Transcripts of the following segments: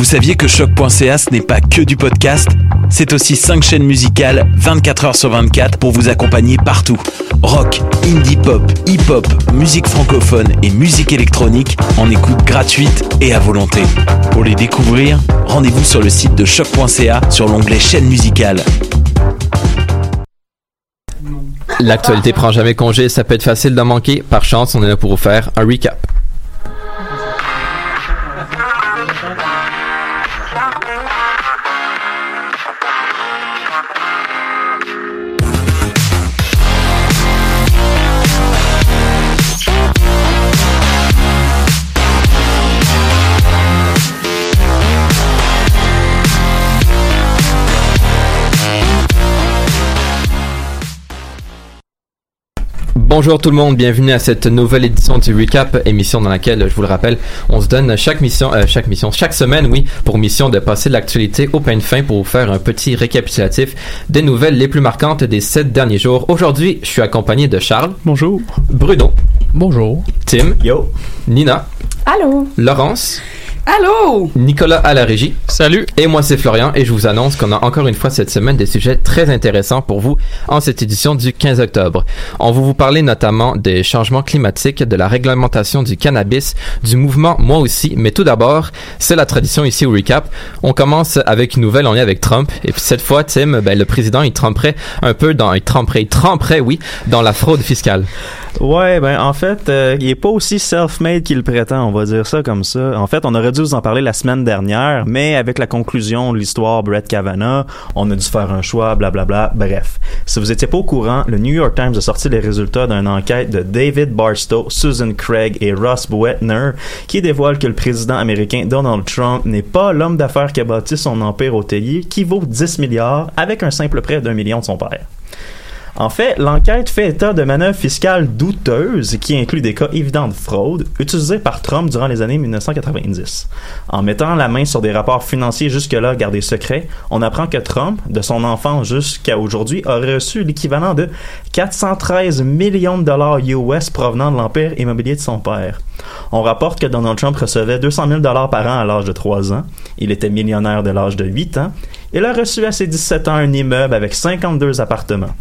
vous saviez que choc.ca ce n'est pas que du podcast C'est aussi 5 chaînes musicales 24 heures sur 24 pour vous accompagner partout. Rock, indie pop, hip-hop, musique francophone et musique électronique en écoute gratuite et à volonté. Pour les découvrir, rendez-vous sur le site de choc.ca sur l'onglet chaîne musicale. L'actualité prend jamais congé, ça peut être facile d'en manquer. Par chance, on est là pour vous faire un recap. Bonjour tout le monde, bienvenue à cette nouvelle édition du Recap, émission dans laquelle, je vous le rappelle, on se donne chaque mission, euh, chaque mission, chaque semaine, oui, pour mission de passer l'actualité au pain de fin pour vous faire un petit récapitulatif des nouvelles les plus marquantes des sept derniers jours. Aujourd'hui, je suis accompagné de Charles. Bonjour. Bruno. Bonjour. Tim. Yo. Nina. Allô. Laurence. Allô! Nicolas à la régie. Salut! Et moi c'est Florian et je vous annonce qu'on a encore une fois cette semaine des sujets très intéressants pour vous en cette édition du 15 octobre. On va vous parler notamment des changements climatiques, de la réglementation du cannabis, du mouvement Moi aussi, mais tout d'abord, c'est la tradition ici au recap. On commence avec une nouvelle en lien avec Trump et puis cette fois Tim, ben, le président il tremperait un peu dans, il tremperait, il tremperait oui, dans la fraude fiscale. Ouais, ben en fait, euh, il est pas aussi self-made qu'il prétend, on va dire ça comme ça. En fait, on aurait dû vous en parler la semaine dernière, mais avec la conclusion de l'histoire Brett Kavanaugh, on a dû faire un choix, blablabla. Bref, si vous étiez pas au courant, le New York Times a sorti les résultats d'une enquête de David Barstow, Susan Craig et Ross Boetner, qui dévoile que le président américain Donald Trump n'est pas l'homme d'affaires qui a bâti son empire hôtelier, qui vaut 10 milliards avec un simple prêt d'un million de son père. En fait, l'enquête fait état de manœuvres fiscales douteuses qui incluent des cas évidents de fraude utilisés par Trump durant les années 1990. En mettant la main sur des rapports financiers jusque-là gardés secrets, on apprend que Trump, de son enfance jusqu'à aujourd'hui, a reçu l'équivalent de 413 millions de dollars US provenant de l'empire immobilier de son père. On rapporte que Donald Trump recevait 200 000 dollars par an à l'âge de 3 ans. Il était millionnaire de l'âge de 8 ans. Il a reçu à ses 17 ans un immeuble avec 52 appartements.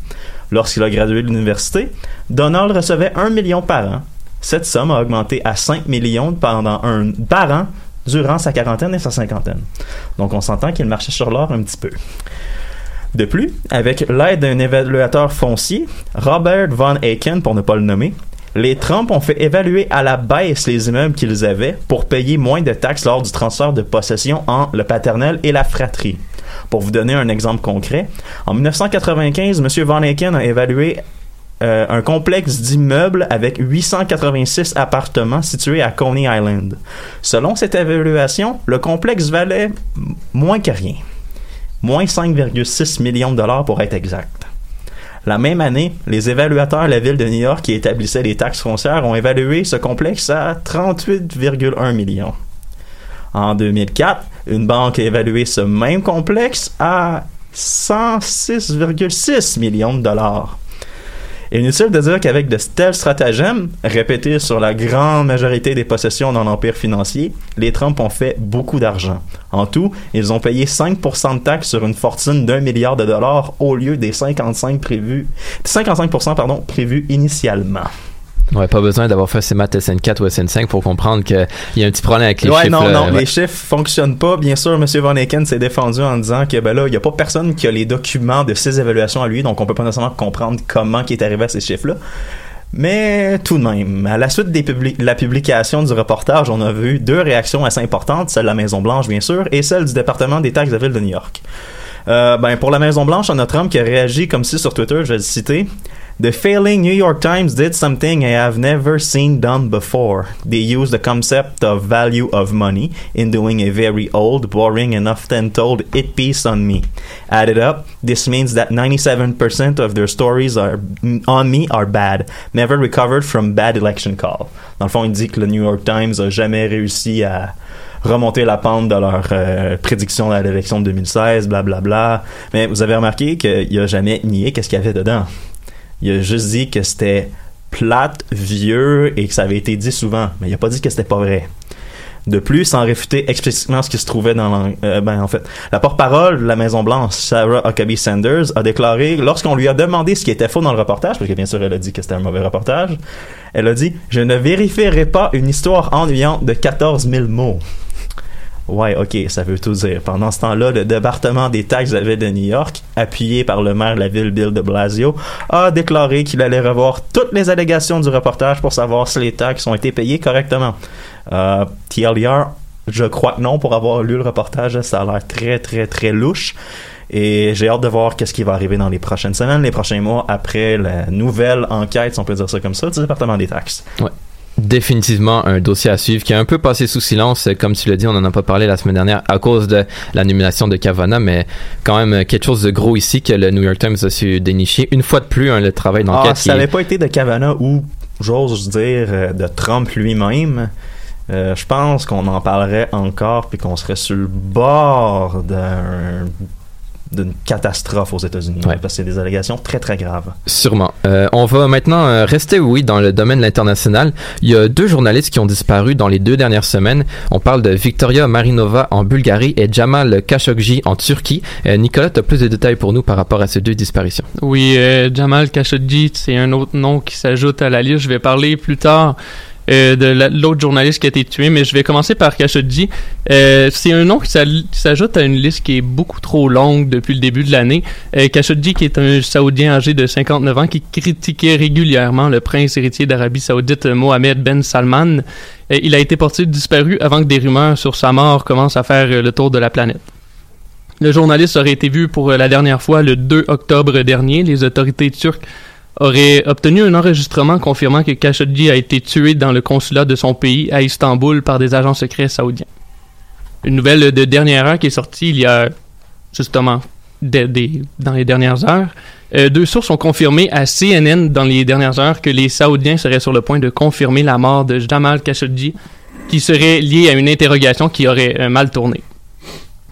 Lorsqu'il a gradué de l'université, Donald recevait 1 million par an. Cette somme a augmenté à 5 millions par an durant sa quarantaine et sa cinquantaine. Donc on s'entend qu'il marchait sur l'or un petit peu. De plus, avec l'aide d'un évaluateur foncier, Robert Von Aiken pour ne pas le nommer, les Trump ont fait évaluer à la baisse les immeubles qu'ils avaient pour payer moins de taxes lors du transfert de possession en le paternel et la fratrie. Pour vous donner un exemple concret, en 1995, M. Van Aiken a évalué euh, un complexe d'immeubles avec 886 appartements situés à Coney Island. Selon cette évaluation, le complexe valait moins que rien. Moins 5,6 millions de dollars pour être exact. La même année, les évaluateurs de la ville de New York qui établissaient les taxes foncières ont évalué ce complexe à 38,1 millions. En 2004, une banque a évalué ce même complexe à 106,6 millions de dollars. Inutile de dire qu'avec de tels stratagèmes, répétés sur la grande majorité des possessions dans l'empire financier, les Trump ont fait beaucoup d'argent. En tout, ils ont payé 5% de taxes sur une fortune d'un milliard de dollars au lieu des 55 prévus, 55% pardon, prévus initialement. Ouais, pas besoin d'avoir fait ses maths SN4 ou SN5 pour comprendre qu'il y a un petit problème avec les ouais, chiffres. non, là. non, Ouais. les chiffres fonctionnent pas. Bien sûr, M. Van Eken s'est défendu en disant que ben là, il y a pas personne qui a les documents de ses évaluations à lui, donc on peut pas nécessairement comprendre comment il est arrivé à ces chiffres-là. Mais tout de même, à la suite publi- de la publication du reportage, on a vu deux réactions assez importantes, celle de la Maison-Blanche, bien sûr, et celle du département des taxes de la ville de New York. Euh, ben, pour la Maison-Blanche, on a Trump qui a réagi comme si sur Twitter, je vais le citer. The failing New York Times did something I have never seen done before. They used the concept of value of money in doing a very old, boring, and often told it piece on me. Added up, this means that 97% of their stories are on me are bad, never recovered from bad election call. Dans le fond, il dit que le New York Times a jamais réussi à remonter la pente de leur euh, prédiction à l'élection de 2016, blablabla. Bla, bla. Mais vous avez remarqué qu'il a jamais nié qu'est-ce qu'il y avait dedans. Il a juste dit que c'était plate, vieux et que ça avait été dit souvent, mais il a pas dit que c'était pas vrai. De plus, sans réfuter explicitement ce qui se trouvait dans l'en- euh, ben en fait, la porte-parole de la Maison Blanche, Sarah Huckabee Sanders, a déclaré lorsqu'on lui a demandé ce qui était faux dans le reportage, parce que bien sûr elle a dit que c'était un mauvais reportage, elle a dit je ne vérifierai pas une histoire ennuyante de 14 000 mots. Ouais, ok, ça veut tout dire. Pendant ce temps-là, le département des taxes de la ville de New York, appuyé par le maire de la ville Bill de Blasio, a déclaré qu'il allait revoir toutes les allégations du reportage pour savoir si les taxes ont été payées correctement. Euh, TLDR, je crois que non, pour avoir lu le reportage, ça a l'air très, très, très louche. Et j'ai hâte de voir qu'est-ce qui va arriver dans les prochaines semaines, les prochains mois, après la nouvelle enquête, si on peut dire ça comme ça, du département des taxes. Définitivement un dossier à suivre qui a un peu passé sous silence, comme tu l'as dit, on en a pas parlé la semaine dernière à cause de la nomination de Kavanaugh, mais quand même quelque chose de gros ici que le New York Times a su dénicher. Une fois de plus, hein, le travail Ah, d'enquête si qui ça n'avait pas été de Kavanaugh ou, j'ose dire, euh, de Trump lui-même, euh, je pense qu'on en parlerait encore puis qu'on serait sur le bord d'un d'une catastrophe aux États-Unis Ouais. parce que c'est des allégations très très graves. Sûrement. Euh, on va maintenant euh, rester, oui, dans le domaine de l'international. Il y a deux journalistes qui ont disparu dans les deux dernières semaines. On parle de Victoria Marinova en Bulgarie et Jamal Khashoggi en Turquie. Euh, Nicolas, tu as plus de détails pour nous par rapport à ces deux disparitions? Oui, euh, Jamal Khashoggi, c'est un autre nom qui s'ajoute à la liste. Je vais parler plus tard euh, de la- l'autre journaliste qui a été tué, mais je vais commencer par Khashoggi. Euh, c'est un nom qui s'ajoute à une liste qui est beaucoup trop longue depuis le début de l'année. Euh, Khashoggi, qui est un Saoudien âgé de 59 ans, qui critiquait régulièrement le prince héritier d'Arabie Saoudite, Mohamed Ben Salman. Il a été porté disparu avant que des rumeurs sur sa mort commencent à faire le tour de la planète. Le journaliste aurait été vu pour la dernière fois le 2 octobre dernier. Les autorités turques auraient obtenu un enregistrement confirmant que Khashoggi a été tué dans le consulat de son pays à Istanbul par des agents secrets saoudiens. Une nouvelle de dernière heure qui est sortie il y a justement des- des- dans les dernières heures. Euh, deux sources ont confirmé à CNN dans les dernières heures que les Saoudiens seraient sur le point de confirmer la mort de Jamal Khashoggi qui serait liée à une interrogation qui aurait euh, mal tourné.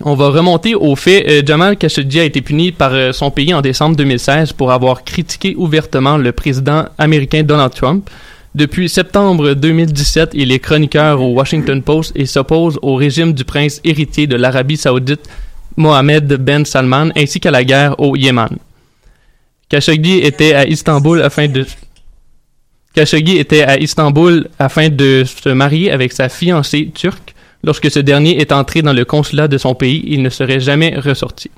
On va remonter au fait, euh, Jamal Khashoggi a été puni par euh, son pays en décembre 2016 pour avoir critiqué ouvertement le président américain Donald Trump. Depuis septembre 2017, il est chroniqueur au Washington Post et s'oppose au régime du prince héritier de l'Arabie saoudite, Mohamed Ben Salman, ainsi qu'à la guerre au Yémen. Khashoggi était à Istanbul afin de Khashoggi était à Istanbul afin de se marier avec sa fiancée turque. Lorsque ce dernier est entré dans le consulat de son pays, il ne serait jamais ressorti.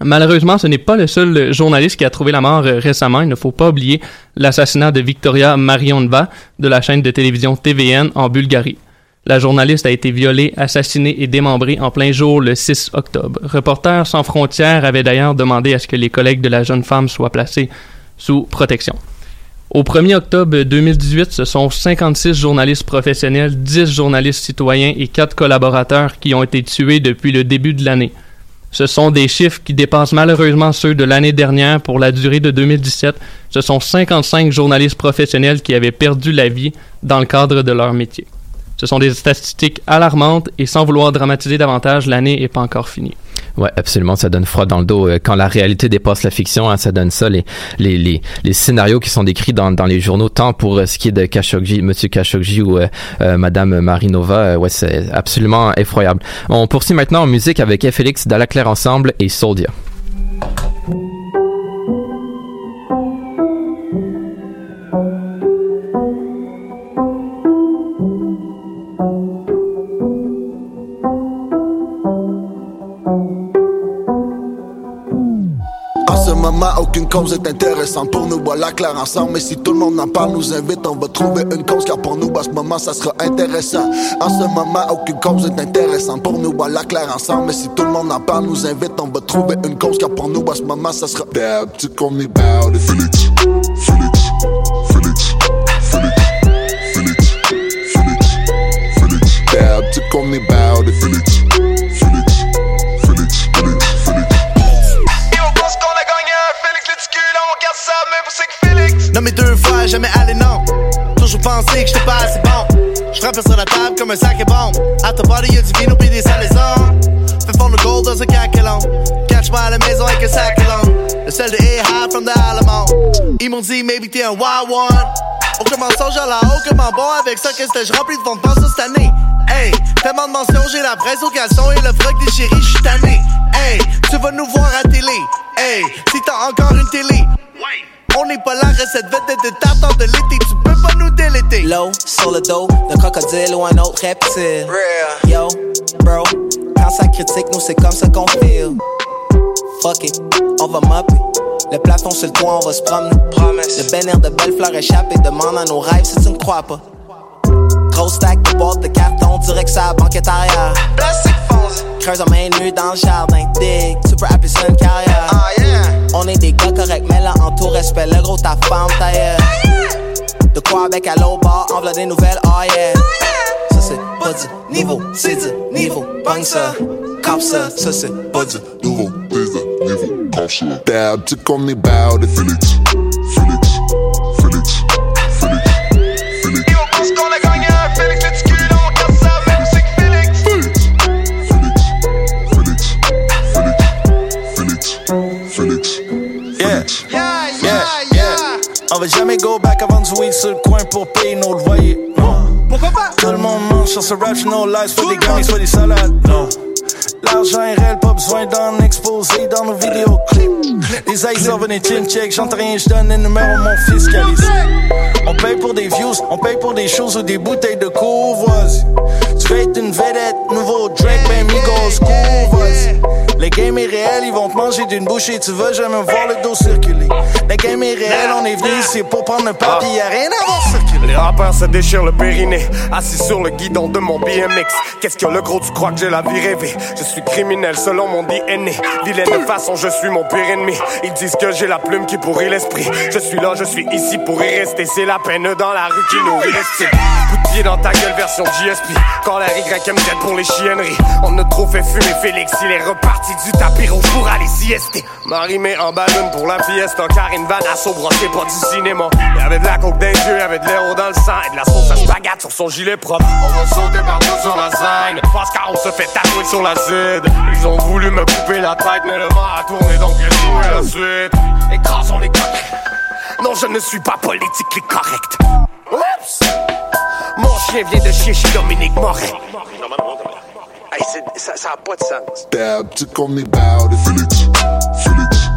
Malheureusement, ce n'est pas le seul journaliste qui a trouvé la mort récemment. Il ne faut pas oublier l'assassinat de Victoria Marionova de la chaîne de télévision TVN en Bulgarie. La journaliste a été violée, assassinée et démembrée en plein jour le 6 octobre. Reporters sans frontières avait d'ailleurs demandé à ce que les collègues de la jeune femme soient placés sous protection. Au 1er octobre 2018, ce sont 56 journalistes professionnels, 10 journalistes citoyens et 4 collaborateurs qui ont été tués depuis le début de l'année. Ce sont des chiffres qui dépassent malheureusement ceux de l'année dernière pour la durée de 2017. Ce sont 55 journalistes professionnels qui avaient perdu la vie dans le cadre de leur métier. Ce sont des statistiques alarmantes et sans vouloir dramatiser davantage, l'année n'est pas encore finie. Ouais, absolument, ça donne froid dans le dos. Euh, Quand la réalité dépasse la fiction, hein, ça donne ça, les, les, les, scénarios qui sont décrits dans, dans les journaux, tant pour euh, ce qui est de Khashoggi, Monsieur Khashoggi ou euh, euh, Madame Marinova, ouais, c'est absolument effroyable. On poursuit maintenant en musique avec Félix Dalaclair Ensemble et Soldia. Aucune cause est intéressante pour nous. Voilà clair ensemble, mais si tout le monde en parle, nous invite, on va trouver une cause. Car pour nous, à ce moment, ça sera intéressant. En ce moment, aucune cause est intéressante pour nous. Voilà clair ensemble, mais si tout le monde en parle, nous invite, on va trouver une cause. Car pour nous, à ce moment, ça sera. Damn, tu connais about it. Félix, Félix, Félix, Félix, Félix, Félix, Félix. Tu connais about J'frappe sur la table comme un sac et bombe. À ta body, y'a du vino pis des salaisons. Fais fondre le gold dans un caquelon. Catch-moi à la maison avec un sac long. Le seul de A-High from the Alamo. Ils m'ont dit, maybe t'es un wild one. Aucun mensonge à la haut, que m'en bon avec ça, qu'est-ce que je remplis de fond de pensée cette année. Hey, tellement de mentions, j'ai la presse au caleçon et le froc déchiré, j'suis tanné. Hey, tu vas nous voir à télé. Hey, si t'as encore une télé. On n'est pas la recette vedette de tartare de l'été, tu peux pas nous déléter. Low, sur le dos d'un crocodile ou un autre reptile. Yo, bro, quand ça critique, nous c'est comme ça qu'on feel. Fuck it, on va mopper. Le plafond sur le toit, on va se promener. Le bénir de belles fleurs échappées demande à nos rêves si tu ne crois pas. Gros stack de boîtes de carton, direct ça la banquette arrière. Plastique foncé. Creuse en main nue dans le jardin, dig, tu peux appeler ça une carrière. Ah yeah. On est des gars corrects, mais là en tout respect, le gros ta femme tailleur. De quoi avec à l'eau bar, en des nouvelles, oh yeah. Ça c'est pas niveau, c'est du niveau, bang ça, cop ça, ça c'est pas du nouveau, c'est niveau comme ça. Damn, tu connais about it. Félix, On va jamais go back avant du weed sur le coin pour payer nos loyers. Non. Pourquoi pas? Tout le monde mange sur ce rap, no lies, soit des gummies, soit des salades. Non. L'argent est réel, pas besoin d'en exposer dans nos vidéoclips. Les eyes servent des chin check, j'entends rien, j'donne le numéro à mon fiscaliste. On paye pour des views, on paye pour des choses ou des bouteilles de courvoisie. Tu être une vedette, nouveau Drake, ben Migos, courvoisie. Le game est réel, ils vont te manger d'une bouchée, tu veux jamais voir le dos circuler. Le game est réel, on est venu ici pour prendre un papier, y'a rien à voir circuler. Les rappeurs se déchirent le périnée, assis sur le guidon de mon BMX. Qu'est-ce que le gros, tu crois que j'ai la vie rêvée? Criminel selon mon DNA. Vilaine façon, je suis mon pire ennemi. Ils disent que j'ai la plume qui pourrit l'esprit. Je suis là, je suis ici pour y rester. C'est la peine dans la rue qui nourrit l'estime. Coup de pied dans ta gueule, version GSP. Quand la YM tête pour les chienneries. On a trop fait fumer Félix, il est reparti du tapis rouge pour aller siester. Marie met en ballon pour la fiesta, vanne à saubre, c'est pas du cinéma. Y'avait de la coke les yeux, y'avait de l'héros dans le sang et de la sauce à sur son gilet propre. On va sauter partout sur la scène, parce qu'on se fait tatouer sur la Ils ont voulu me couper la tête, mais le vent a tourné donc j'ai joué la suite. Écrasons les coques. Non, je ne suis pas politiquement correct. Oups! Mon chien vient de chier chez Dominique Moret. Hey, ça, ça a pas de sens. Connais about it. Félix, Félix,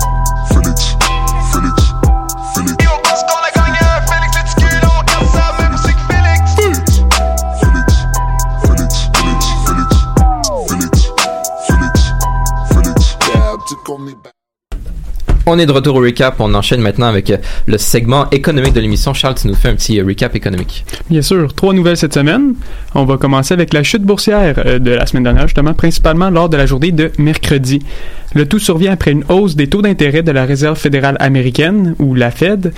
On est de retour au recap. On enchaîne maintenant avec euh, le segment économique de l'émission. Charles, tu nous fais un petit euh, recap économique. Bien sûr, trois nouvelles cette semaine. On va commencer avec la chute boursière euh, de la semaine dernière, justement, principalement lors de la journée de mercredi. Le tout survient après une hausse des taux d'intérêt de la Réserve fédérale américaine, ou la Fed.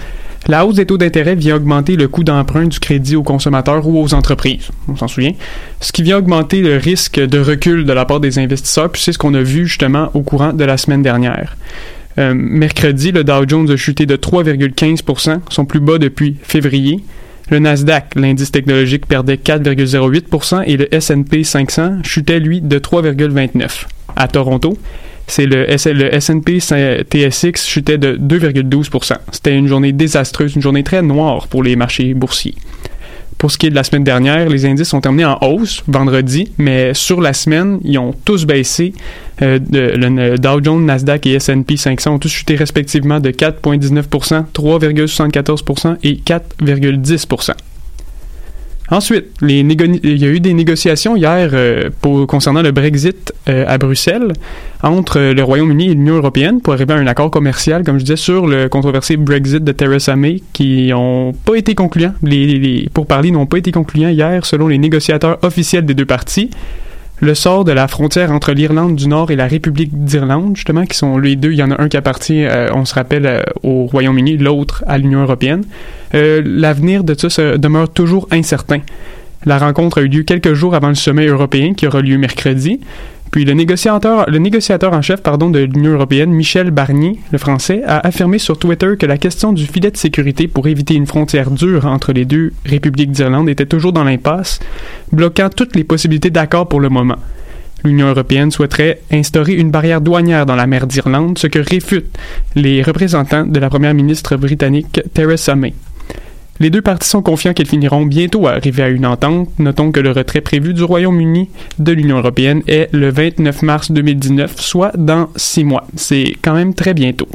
La hausse des taux d'intérêt vient augmenter le coût d'emprunt du crédit aux consommateurs ou aux entreprises, on s'en souvient, ce qui vient augmenter le risque de recul de la part des investisseurs, puis c'est ce qu'on a vu justement au courant de la semaine dernière. Euh, mercredi, le Dow Jones a chuté de 3,15% son plus bas depuis février. Le Nasdaq, l'indice technologique, perdait 4,08% et le S&P 500 chutait, lui, de 3,29%. À Toronto, c'est le, le S&P TSX chutait de 2,12%. C'était une journée désastreuse, une journée très noire pour les marchés boursiers. Pour ce qui est de la semaine dernière, les indices ont terminé en hausse vendredi, mais sur la semaine, ils ont tous baissé. Euh, le Dow Jones, Nasdaq et S&P 500 ont tous chuté respectivement de 4,19%, 3,74% et 4,10%. Ensuite, il y a eu des négociations hier euh, concernant le Brexit euh, à Bruxelles entre euh, le Royaume-Uni et l'Union européenne pour arriver à un accord commercial, comme je disais, sur le controversé Brexit de Theresa May qui n'ont pas été concluants. Les, les pourparlers n'ont pas été concluants hier selon les négociateurs officiels des deux parties. Le sort de la frontière entre l'Irlande du Nord et la République d'Irlande, justement, qui sont les deux, il y en a un qui appartient, euh, on se rappelle, euh, au Royaume-Uni, l'autre à l'Union européenne. Euh, L'avenir de ça se demeure toujours incertain. La rencontre a eu lieu quelques jours avant le sommet européen qui aura lieu mercredi. Puis le négociateur, en chef de l'Union européenne, Michel Barnier, le français, a affirmé sur Twitter que la question du filet de sécurité pour éviter une frontière dure entre les deux républiques d'Irlande était toujours dans l'impasse, bloquant toutes les possibilités d'accord pour le moment. L'Union européenne souhaiterait instaurer une barrière douanière dans la mer d'Irlande, ce que réfutent les représentants de la première ministre britannique Theresa May. Les deux parties sont confiants qu'elles finiront bientôt à arriver à une entente. Notons que le retrait prévu du Royaume-Uni de l'Union européenne est le 29 mars 2019, soit dans six mois. C'est quand même très bientôt.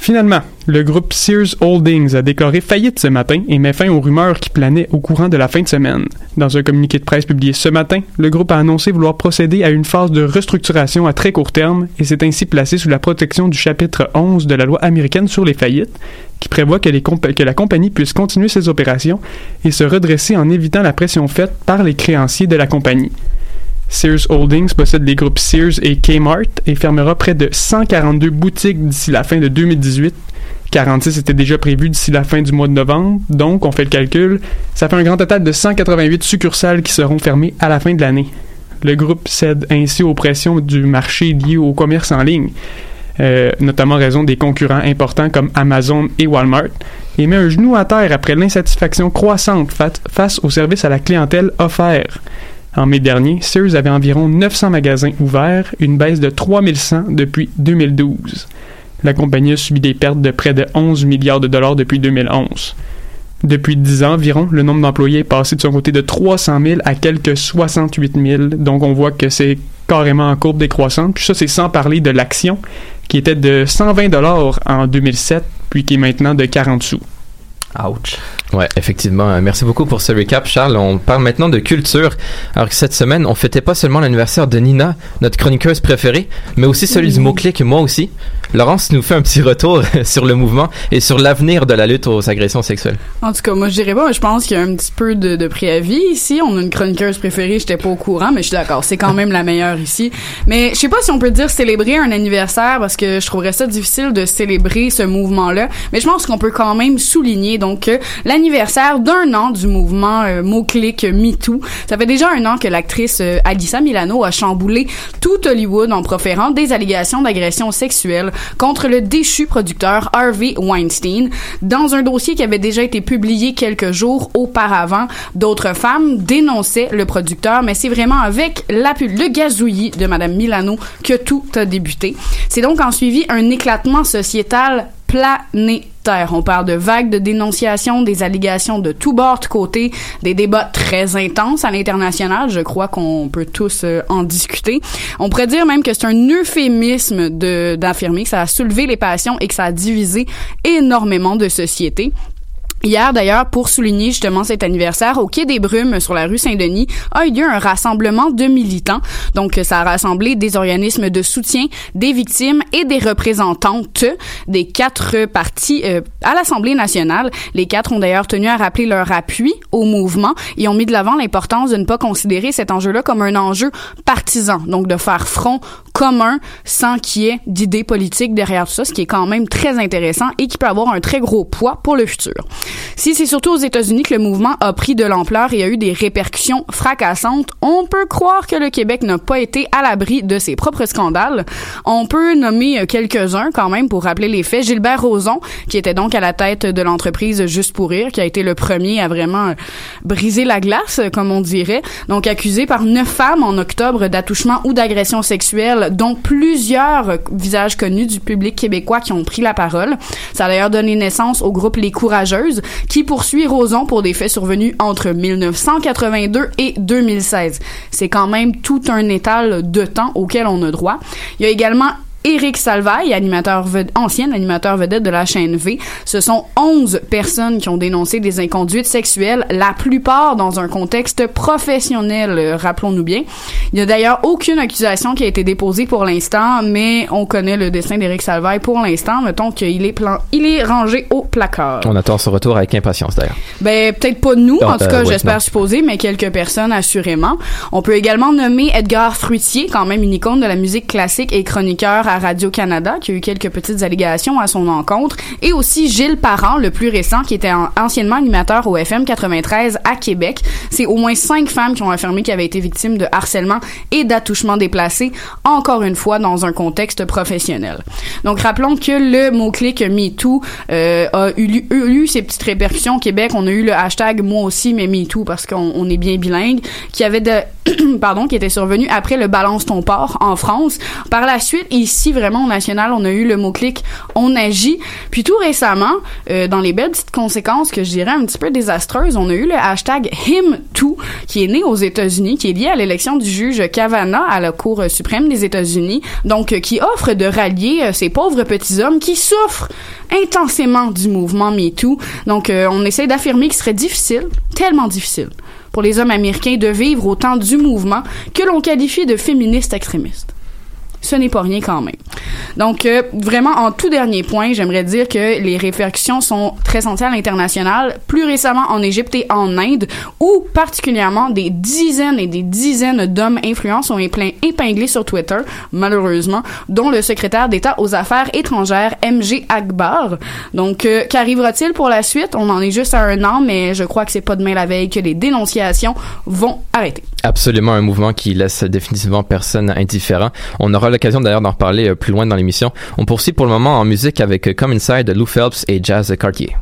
Finalement, le groupe Sears Holdings a déclaré faillite ce matin et met fin aux rumeurs qui planaient au courant de la fin de semaine. Dans un communiqué de presse publié ce matin, le groupe a annoncé vouloir procéder à une phase de restructuration à très court terme et s'est ainsi placé sous la protection du chapitre 11 de la loi américaine sur les faillites, qui prévoit que, la compagnie puisse continuer ses opérations et se redresser en évitant la pression faite par les créanciers de la compagnie. Sears Holdings possède les groupes Sears et Kmart et fermera près de 142 boutiques d'ici la fin de 2018. 46 étaient déjà prévus d'ici la fin du mois de novembre, donc on fait le calcul, ça fait un grand total de 188 succursales qui seront fermées à la fin de l'année. Le groupe cède ainsi aux pressions du marché liées au commerce en ligne, euh, notamment en raison des concurrents importants comme Amazon et Walmart, et met un genou à terre après l'insatisfaction croissante fa- face au service à la clientèle offert. En mai dernier, Sears avait environ 900 magasins ouverts, une baisse de 3100 depuis 2012. La compagnie a subi des pertes de près de 11 milliards de dollars depuis 2011. Depuis 10 ans environ, le nombre d'employés est passé de son côté de 300 000 à quelques 68 000. Donc on voit que c'est carrément en courbe décroissante. Puis ça, c'est sans parler de l'action qui était de 120 dollars en 2007, puis qui est maintenant de 40 sous. Ouch. Ouais, effectivement. Euh, Merci beaucoup pour ce recap, Charles. On parle maintenant de culture. Alors que cette semaine, on fêtait pas seulement l'anniversaire de Nina, notre chroniqueuse préférée, mais aussi celui du mot-clic, moi aussi. Laurence nous fait un petit retour sur le mouvement et sur l'avenir de la lutte aux agressions sexuelles. En tout cas, moi, je dirais pas, je pense qu'il y a un petit peu de, de préavis ici. On a une chroniqueuse préférée, j'étais pas au courant, mais je suis d'accord. C'est quand même la meilleure ici. Mais je sais pas si on peut dire célébrer un anniversaire parce que je trouverais ça difficile de célébrer ce mouvement-là. Mais je pense qu'on peut quand même souligner, donc, euh, l'anniversaire d'un an du mouvement euh, mot-clic MeToo. Ça fait déjà un an que l'actrice euh, Alyssa Milano a chamboulé tout Hollywood en proférant des allégations d'agression sexuelle contre le déchu producteur Harvey Weinstein dans un dossier qui avait déjà été publié quelques jours auparavant. D'autres femmes dénonçaient le producteur, mais c'est vraiment avec le gazouillis de Madame Milano que tout a débuté. C'est donc en suivi un éclatement sociétal planétaire. On parle de vagues de dénonciations, des allégations de tous bords, de côté, des débats très intenses à l'international. Je crois qu'on peut tous euh, en discuter. On pourrait dire même que c'est un euphémisme d'affirmer que ça a soulevé les passions et que ça a divisé énormément de sociétés. Hier, d'ailleurs, pour souligner justement cet anniversaire, au Quai des Brumes, sur la rue Saint-Denis, a eu lieu un rassemblement de militants. Donc, ça a rassemblé des organismes de soutien, des victimes et des représentantes des quatre partis euh, à l'Assemblée nationale. Les quatre ont d'ailleurs tenu à rappeler leur appui au mouvement et ont mis de l'avant l'importance de ne pas considérer cet enjeu-là comme un enjeu partisan. Donc, de faire front commun sans qu'il y ait d'idées politiques derrière tout ça, ce qui est quand même très intéressant et qui peut avoir un très gros poids pour le futur. Si c'est surtout aux États-Unis que le mouvement a pris de l'ampleur et a eu des répercussions fracassantes, on peut croire que le Québec n'a pas été à l'abri de ses propres scandales. On peut nommer quelques-uns quand même pour rappeler les faits. Gilbert Rozon, qui était donc à la tête de l'entreprise Juste pour rire, qui a été le premier à vraiment briser la glace, comme on dirait. Donc accusé par neuf femmes en octobre d'attouchement ou d'agression sexuelle, dont plusieurs visages connus du public québécois qui ont pris la parole. Ça a d'ailleurs donné naissance au groupe Les Courageuses, qui poursuit Roson pour des faits survenus entre 1982 et 2016. C'est quand même tout un étal de temps auquel on a droit. Il y a également Éric Salvaille, animateur ancien animateur vedette de la chaîne V. Ce sont 11 personnes qui ont dénoncé des inconduites sexuelles, la plupart dans un contexte professionnel, euh, rappelons-nous bien. Il n'y a d'ailleurs aucune accusation qui a été déposée pour l'instant, mais on connaît le dessin d'Éric Salvaille pour l'instant. Mettons qu'il est, plan- il est rangé au placard. On attend son retour avec impatience d'ailleurs. Ben peut-être pas nous, Ah, en tout euh, cas, ouais, j'espère supposer, mais quelques personnes assurément. On peut également nommer Edgar Fruitier, quand même une icône de la musique classique et chroniqueur à Radio Canada, qui a eu quelques petites allégations à son encontre, et aussi Gilles Parent, le plus récent, qui était en- anciennement animateur au FM 93 à Québec. C'est au moins cinq femmes qui ont affirmé qu'elles avaient été victimes de harcèlement et d'attouchement déplacé, encore une fois dans un contexte professionnel. Donc rappelons que le mot-clic MeToo euh, a eu, ses petites répercussions au Québec. On a eu le hashtag moi aussi mais MeToo parce qu'on on est bien bilingue, qui avait de pardon, qui était survenu après le balance ton port en France. Par la suite, ici vraiment au national, on a eu le mot-clic on agit. Puis tout récemment, euh, dans les belles petites conséquences que je dirais un petit peu désastreuses, on a eu le hashtag HimToo qui est né aux États-Unis, qui est lié à l'élection du juge Kavanaugh à la Cour suprême des États-Unis, donc euh, qui offre de rallier euh, ces pauvres petits hommes qui souffrent intensément du mouvement MeToo. Donc on essaie d'affirmer qu'il serait difficile, tellement difficile, pour les hommes américains de vivre au temps du mouvement que l'on qualifie de féministes extrémistes ce n'est pas rien quand même. Donc, euh, vraiment, en tout dernier point, j'aimerais dire que les répercussions sont très senties à l'international, plus récemment en Égypte et en Inde, où particulièrement des dizaines et des dizaines d'hommes influents sont épinglés sur Twitter, malheureusement, dont le secrétaire d'État aux Affaires étrangères, MG Akbar. Donc, euh, qu'arrivera-t-il pour la suite? On en est juste à un an, mais je crois que c'est pas demain la veille que les dénonciations vont arrêter. Absolument un mouvement qui laisse définitivement personne indifférent. On aura l'occasion d'ailleurs d'en reparler euh, plus loin dans l'émission. On poursuit pour le moment en musique avec euh, Come Inside de Lou Phelps et Jazz Cartier.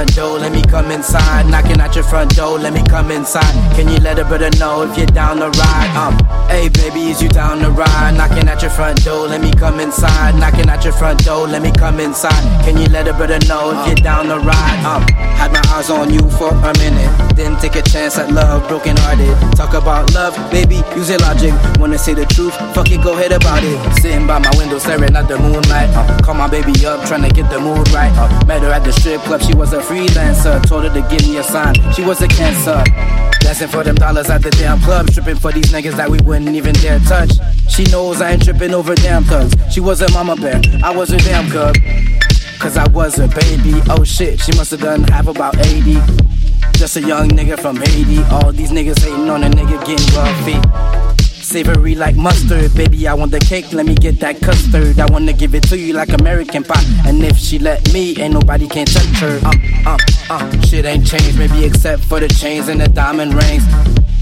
condo. Let come inside. Knocking at your front door, let me come inside. Can you let a brother know if you're down the ride? Um, hey baby, is you down the ride? Knocking at your front door, let me come inside. Knocking at your front door, let me come inside. Can you let a brother know if you're down the ride? Um, had my eyes on you for a minute, didn't take a chance at love, broken hearted. Talk about love, baby, use your logic. Wanna say the truth? Fuck it, go ahead about it. Sitting by my window, staring at the moonlight. Uh, call my baby up, trying to get the mood right. Uh, met her at the strip club, she was a freelancer. Told her to give me a sign, she was a cancer. Dancing for them dollars at the damn club, Tripping for these niggas that we wouldn't even dare touch. She knows I ain't tripping over damn thugs. She was a mama bear, I was a damn cub. Cause I was a baby, oh shit, she must have done half about 80. Just a young nigga from Haiti. All these niggas hating on a nigga getting wealthy. Savory like mustard, baby. I want the cake, let me get that custard. I wanna give it to you like American pie. And if she let me, ain't nobody can touch her. Um, uh, uh, shit ain't changed, maybe except for the chains and the diamond rings.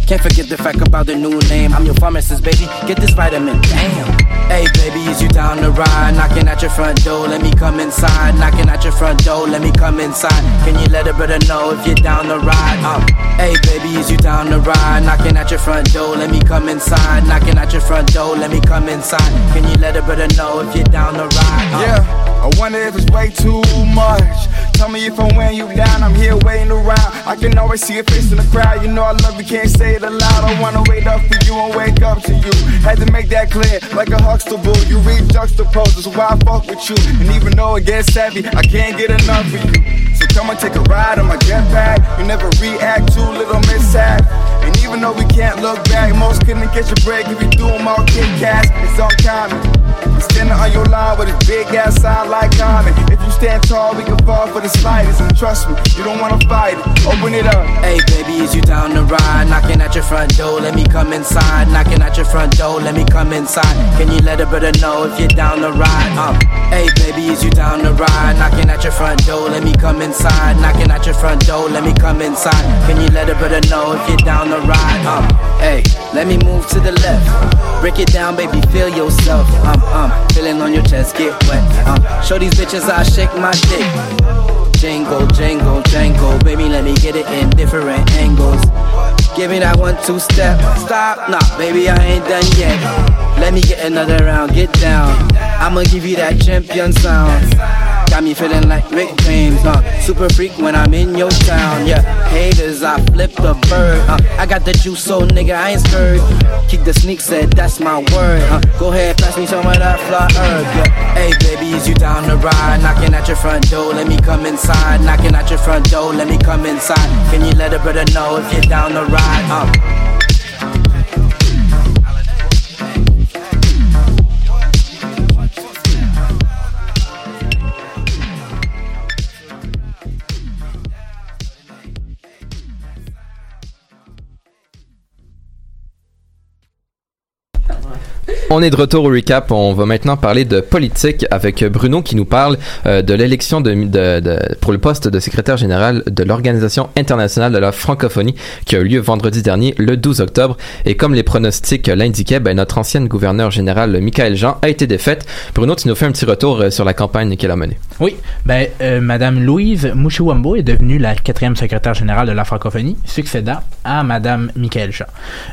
Can't forget the fact about the new name. I'm your pharmacist, baby. Get this vitamin, damn. Hey, baby, is you down the ride? Knocking at your front door, let me come inside. Knocking at your front door, let me come inside. Can you let a brother know if you're down the ride? Um, hey, baby, is you down the ride? Knocking at your front door, let me come inside. Knocking at your front door, let me come inside. Can you let a brother know if you're down the ride? Um, Yeah, I wonder if it's way too much. Tell me if I'm weighing you down, I'm here waiting around. I can always see your face in the crowd. You know I love you, can't say it aloud. I wanna wait up for you and wake up to you. Had to make that clear, like a Huxtable. You read juxtaposes, why I fuck with you. And even though it gets savvy, I can't get enough of you. So come and take a ride on my jetpack. You never react to little mishap. And even though we can't look back. Most couldn't catch a break if you do them all Kit Kats. It's uncommon. Standing on your line with a big ass sign like Common. If you stand tall, we can fall for the slightest. And trust me, you don't wanna fight it. Open it up. Hey baby, is you down the ride? Knocking at your front door, let me come inside. Knocking at your front door, let me come inside. Can you let a brother know if you're down the ride? Um, hey baby, is you down the ride? Knocking at your front door, let me come inside. Knocking at your front door, let me come inside. Can you let a brother know if you're down the ride? Um, hey, let me move to the left. Break it down, baby, feel yourself. Um, um, feeling on your chest, get wet. Show these bitches I shake my dick. Jingle, jingle, jangle. Baby, let me get it in different angles. Give me that one, two step. Stop, nah, baby, I ain't done yet. Let me get another round, get down. I'ma give you that champion sound. Got me feeling like Rick James, uh, super freak when I'm in your town. Yeah, haters, I flip the bird. Uh, I got the juice, so nigga, I ain't scared. Kick the sneak, said that's my word. Uh, go ahead, pass me some of that fly herb. Yeah, hey baby, is you down the ride? Knocking at your front door, let me come inside. Knocking at your front door, let me come inside. Can you let a brother know if you're down the ride? Uh. On est de retour au recap. On va maintenant parler de politique avec Bruno qui nous parle euh, de l'élection de, de- de- pour le poste de secrétaire général de l'Organisation internationale de la francophonie qui a eu lieu vendredi dernier, le 12 octobre. Et comme les pronostics l'indiquaient, ben, notre ancienne gouverneure générale, Michael Jean, a été défaite. Bruno, tu nous fais un petit retour euh, sur la campagne qu'elle a menée. Oui, ben, euh, Madame Louise Mouchiwambo est devenue la quatrième secrétaire générale de la francophonie, succédant à Madame Michael Jean.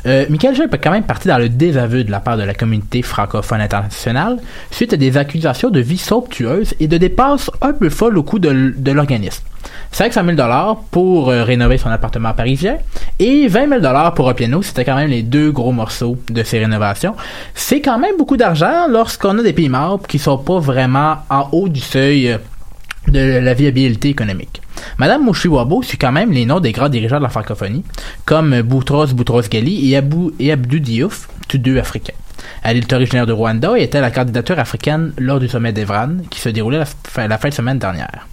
Euh, Michael Jean est quand même parti dans le désaveu de la part de la communauté francophone internationale suite à des accusations de vie somptueuse et de dépenses un peu folles au coût de, l'organisme. 500 000 dollars pour euh, rénover son appartement parisien et 20 000 dollars pour un piano. C'était quand même les deux gros morceaux de ces rénovations. C'est quand même beaucoup d'argent lorsqu'on a des pays membres qui sont pas vraiment en haut du seuil euh, de la viabilité économique. Madame Mouchiwabo suit quand même les noms des grands dirigeants de la francophonie, comme Boutros Boutros Ghali et, Abou, Abdou Diouf, tous deux africains. Elle est originaire de Rwanda et était la candidature africaine lors du sommet d'Evran, qui se déroulait la, fin- de semaine dernière.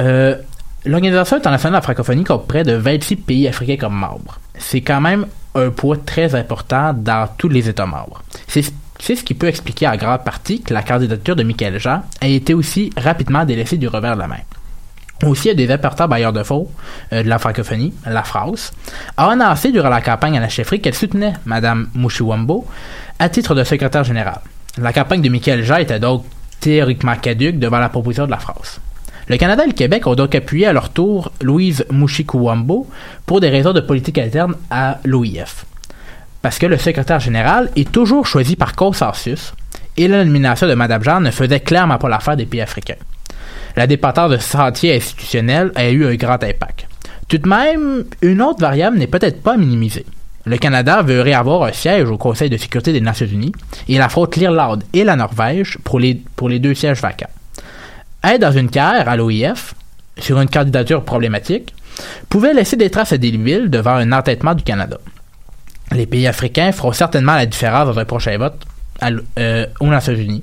Euh, L'Organisation internationale de la francophonie compte près de 26 pays africains comme membres. C'est quand même un poids très important dans tous les États membres. C'est ce qui peut expliquer en grande partie que la candidature de Michael Jean a été aussi rapidement délaissée du revers de la main. Aussi, il y a des importants bailleurs de fonds euh, de la francophonie, la France, a annoncé durant la campagne à la chefferie qu'elle soutenait Mme Mouchiwambo à titre de secrétaire général. La campagne de Michael Jean était donc théoriquement caduque devant la proposition de la France. Le Canada et le Québec ont donc appuyé à leur tour Louise Mouchikuwambo pour des raisons de politique interne à l'OIF. Parce que le secrétaire général est toujours choisi par consensus et la nomination de Mme Jean ne faisait clairement pas l'affaire des pays africains. La dépendance de ce sentier institutionnel a eu un grand impact. Tout de même, une autre variable n'est peut-être pas à minimiser. Le Canada veut réavoir un siège au Conseil de sécurité des Nations Unies et il affronte l'Irlande et la Norvège pour les, deux sièges vacants. Être dans une carrière à l'OIF, sur une candidature problématique, pouvait laisser des traces indélébiles devant un entêtement du Canada. Les pays africains feront certainement la différence dans un prochain vote à euh, aux Nations Unies.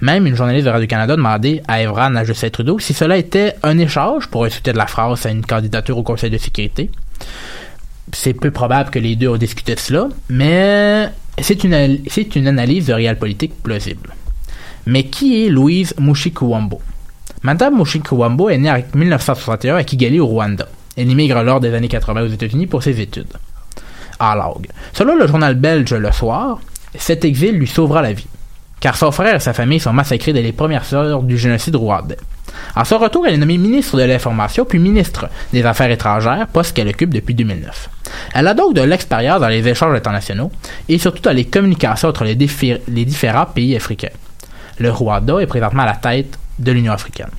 Même une journaliste de Radio-Canada demandait à Evran à Justin Trudeau si cela était un échange pour soutien de la France à une candidature au Conseil de sécurité. C'est peu probable que les deux ont discuté de cela, mais c'est une, analyse de réel politique plausible. Mais qui est Louise Mouchikuwambo? Madame Mouchikuwambo est née en 1961 à Kigali au Rwanda. Elle immigre lors des années 80 aux États-Unis pour ses études. Selon le journal belge Le Soir, cet exil lui sauvera la vie, car son frère et sa famille sont massacrés dès les premières heures du génocide rwandais. En son retour, elle est nommée ministre de l'Information puis ministre des Affaires étrangères, poste qu'elle occupe depuis 2009. Elle a donc de l'expérience dans les échanges internationaux et surtout dans les communications entre les, les différents pays africains. Le Rwanda est présentement à la tête de l'Union africaine.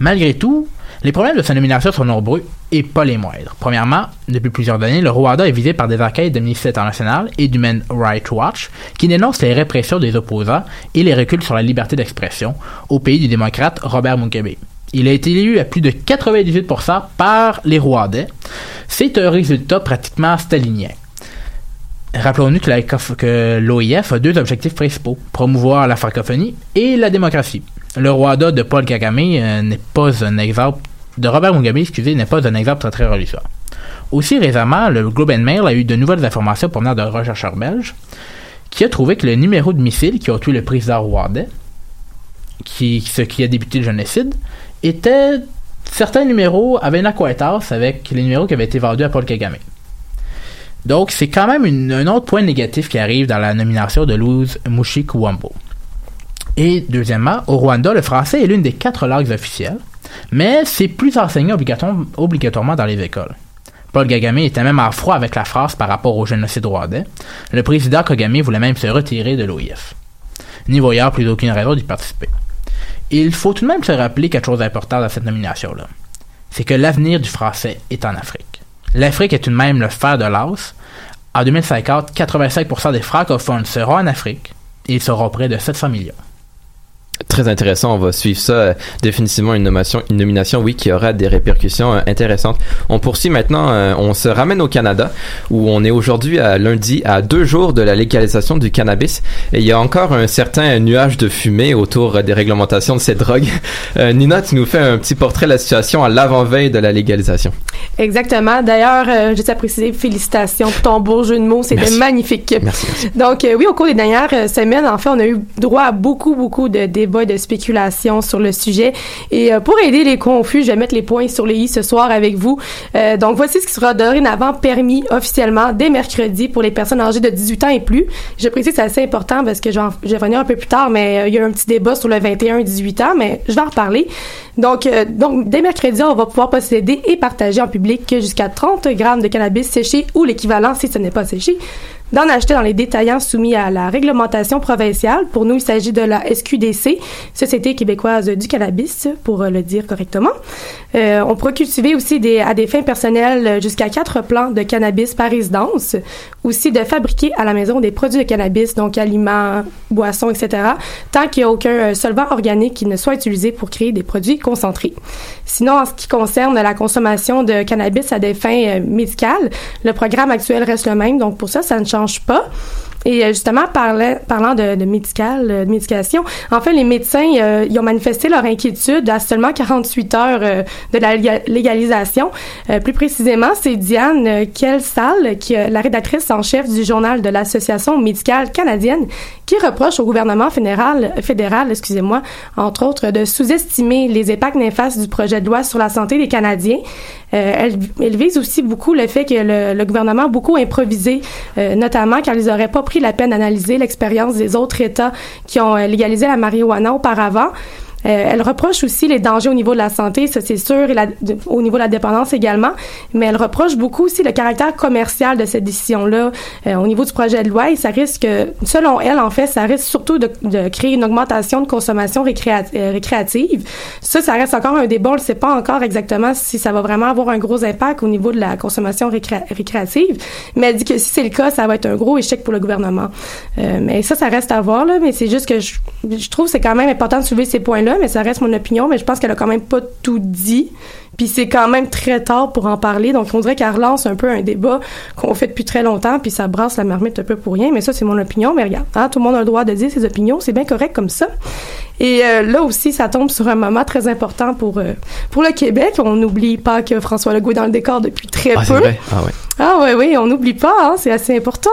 Malgré tout, les problèmes de sa nomination sont nombreux et pas les moindres. Premièrement, depuis plusieurs années, le Rwanda est visé par des enquêtes d'Amnesty International et d'Human Rights Watch qui dénoncent les répressions des opposants et les reculs sur la liberté d'expression au pays du démocrate Robert Mugabe. Il a été élu à plus de 98% par les Rwandais. C'est un résultat pratiquement stalinien. Rappelons-nous que l'OIF a deux objectifs principaux, promouvoir la francophonie et la démocratie. Le Rwanda de Paul Kagame euh, n'est pas un exemple, de Robert Mugabe, excusez, n'est pas un exemple très très religieux. Aussi récemment, le Globe and Mail a eu de nouvelles informations provenant d'un rechercheur belge qui a trouvé que le numéro de missiles qui a tué le président rwandais, ce qui a débuté le génocide, était certains numéros avaient une acquaintance avec les numéros qui avaient été vendus à Paul Kagame. Donc, c'est quand même un autre point négatif qui arrive dans la nomination de Louise Mushikuwambo. Et deuxièmement, au Rwanda, le français est l'une des quatre langues officielles, mais c'est plus enseigné obligatoire- obligatoirement dans les écoles. Paul Kagame était même en froid avec la France par rapport au génocide rwandais. Le président Kagame voulait même se retirer de l'OIF. N'y voyant plus aucune raison d'y participer. Il faut tout de même se rappeler quelque chose d'important dans cette nomination-là. C'est que l'avenir du français est en Afrique. L'Afrique est tout de même le fer de lance. En 2050, 85% des francophones seront en Afrique et ils seront près de 700 millions. Très intéressant, on va suivre ça. euh, définitivement une nomination, une nomination, oui, qui aura des répercussions euh, intéressantes. On poursuit maintenant, euh, on se ramène au Canada, où on est aujourd'hui à lundi à deux jours de la légalisation du cannabis. Et il y a encore un certain nuage de fumée autour des réglementations de cette drogue. Euh, Nina, tu nous fais un petit portrait de la situation à l'avant-veille de la légalisation. Exactement. D'ailleurs, tiens à préciser, félicitations pour ton beau jeu de mots. C'était magnifique. Merci, merci. Donc, oui, au cours des dernières semaines, en fait, on a eu droit à beaucoup, beaucoup de débats et de spéculations sur le sujet. Et euh, pour aider les confus, je vais mettre les points sur les i ce soir avec vous. Euh, donc, voici ce qui sera dorénavant permis officiellement dès mercredi pour les personnes âgées de 18 ans et plus. Je précise que c'est assez important parce que je vais revenir un peu plus tard, mais euh, il y a un petit débat sur le 21-18 ans, mais je vais en reparler. Donc, donc, dès mercredi, on va pouvoir posséder et partager en public jusqu'à 30 grammes de cannabis séché ou l'équivalent si ce n'est pas séché d'en acheter dans les détaillants soumis à la réglementation provinciale. Pour nous, il s'agit de la SQDC, Société québécoise du cannabis, pour euh, le dire correctement. Euh, on pourra cultiver aussi à des fins personnelles euh, jusqu'à quatre plants de cannabis par résidence. Aussi de fabriquer à la maison des produits de cannabis, donc aliments, boissons, etc., tant qu'il n'y a aucun solvant organique qui ne soit utilisé pour créer des produits concentrés. Sinon, en ce qui concerne la consommation de cannabis à des fins médicales, le programme actuel reste le même, donc pour ça, ça ne change Et euh, justement, parlant, de, médical, euh, de médication, en fait, les médecins, euh, ils ont manifesté leur inquiétude à seulement 48 heures euh, de la léga- légalisation. Plus précisément, c'est Diane euh, Kelsall, qui est la rédactrice en chef du journal de l'Association médicale canadienne, qui reproche au gouvernement fédéral, fédéral excusez-moi, entre autres, de sous-estimer les impacts néfastes du projet de loi sur la santé des Canadiens. Euh, elle, elle vise aussi beaucoup le fait que le, le gouvernement a beaucoup improvisé, euh, notamment car ils n'auraient pas pris la peine d'analyser l'expérience des autres États qui ont euh, légalisé la marijuana auparavant. Euh, elle reproche aussi les dangers au niveau de la santé, ça c'est sûr, et au niveau de la dépendance également, mais elle reproche beaucoup aussi le caractère commercial de cette décision-là euh, au niveau du projet de loi et ça risque, selon elle en fait, ça risque surtout de, créer une augmentation de consommation euh, récréative. Ça, ça reste encore un débat, on ne sait pas encore exactement si ça va vraiment avoir un gros impact au niveau de la consommation récré- récréative, mais elle dit que si c'est le cas, ça va être un gros échec pour le gouvernement. Mais ça, ça reste à voir, là, mais c'est juste que je, je trouve que c'est quand même important de soulever ces points-là, mais ça reste mon opinion, mais je pense qu'elle a quand même pas tout dit. Puis c'est quand même très tard pour en parler, donc on dirait qu'elle relance un peu un débat qu'on fait depuis très longtemps, puis ça brasse la marmite un peu pour rien, mais ça c'est mon opinion, mais regarde, hein, tout le monde a le droit de dire ses opinions, c'est bien correct comme ça. Et euh, là aussi, ça tombe sur un moment très important pour euh, pour le Québec. On n'oublie pas que François Legault est dans le décor depuis très Ah, peu. vrai? Ah ouais. Ah oui, oui, on n'oublie pas, hein, c'est assez important.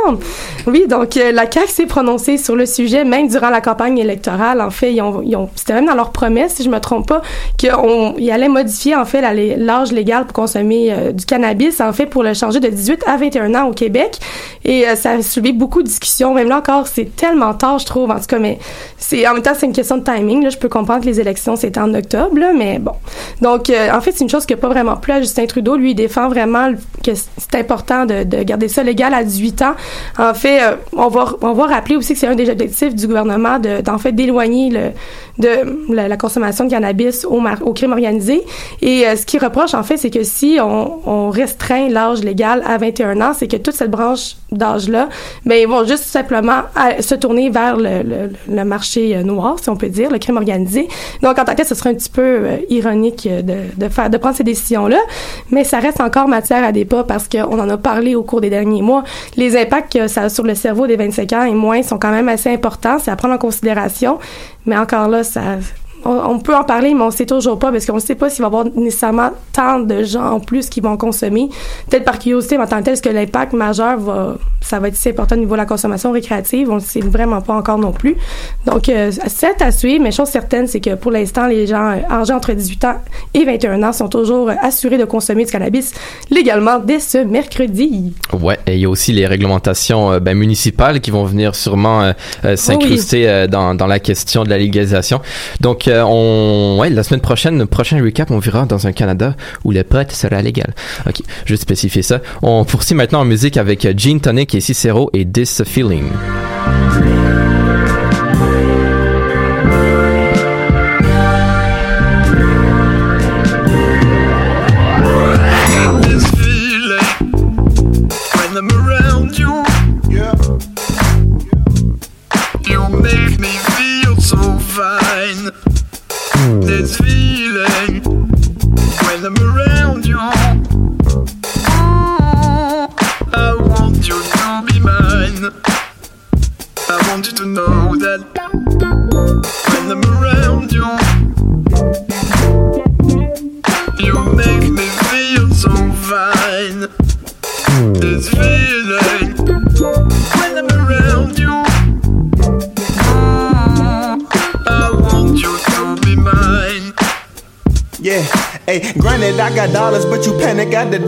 Oui, donc euh, la CAQ s'est prononcée sur le sujet, même durant la campagne électorale. En fait, ils ont, ils ont- c'était même dans leur promesse, si je me trompe pas, qu'ils allaient modifier en fait l'âge légal pour consommer euh, du cannabis, en fait, pour le changer de 18 à 21 ans au Québec. Et euh, ça a soulevé beaucoup de discussions. Même là encore, c'est tellement tard, je trouve, en tout cas, mais c'est en même temps, c'est une question de timing. Là, je peux comprendre que les élections, c'est en octobre, là, mais bon. Donc, euh, en fait, c'est une chose qui n'a pas vraiment plu à Justin Trudeau. Lui, il défend vraiment que c'est important de, de garder ça légal à 18 ans. En fait, euh, on va on va rappeler aussi que c'est un des objectifs du gouvernement de d'en fait d'éloigner le de la, consommation de cannabis au, crime organisé. Et euh, ce qui reproche, en fait, c'est que si on, restreint l'âge légal à 21 ans, c'est que toute cette branche d'âge-là, ben, ils vont juste simplement à- se tourner vers le, le, marché euh, noir, si on peut dire, le crime organisé. Donc, en tant que tel, ce serait un petit peu euh, ironique euh, de, de faire, de prendre ces décisions-là. Mais ça reste encore matière à débat parce qu'on en a parlé au cours des derniers mois. Les impacts que ça a sur le cerveau des 25 ans et moins sont quand même assez importants. C'est à prendre en considération. Mais encore là, ça, on, peut en parler, mais on sait toujours pas parce qu'on ne sait pas s'il va y avoir nécessairement tant de gens en plus qui vont consommer. Peut-être par curiosité, mais en tant que tel, est-ce que l'impact majeur va, ça va être si important au niveau de la consommation récréative? On ne sait vraiment pas encore non plus. Donc, euh, c'est à suivre, mais chose certaine, c'est que pour l'instant, les gens euh, âgés entre 18 ans et 21 ans sont toujours euh, assurés de consommer du cannabis légalement dès ce mercredi. Ouais, et il y a aussi les réglementations euh, ben, municipales qui vont venir sûrement euh, euh, s'incruster euh, dans, dans la question de la légalisation. Donc, euh, ouais, la semaine prochaine, le prochain recap, on verra dans un Canada où le pot sera légal. Ok, je spécifier ça. On poursuit maintenant en musique avec Gene Tonic et Cicero et This Feeling.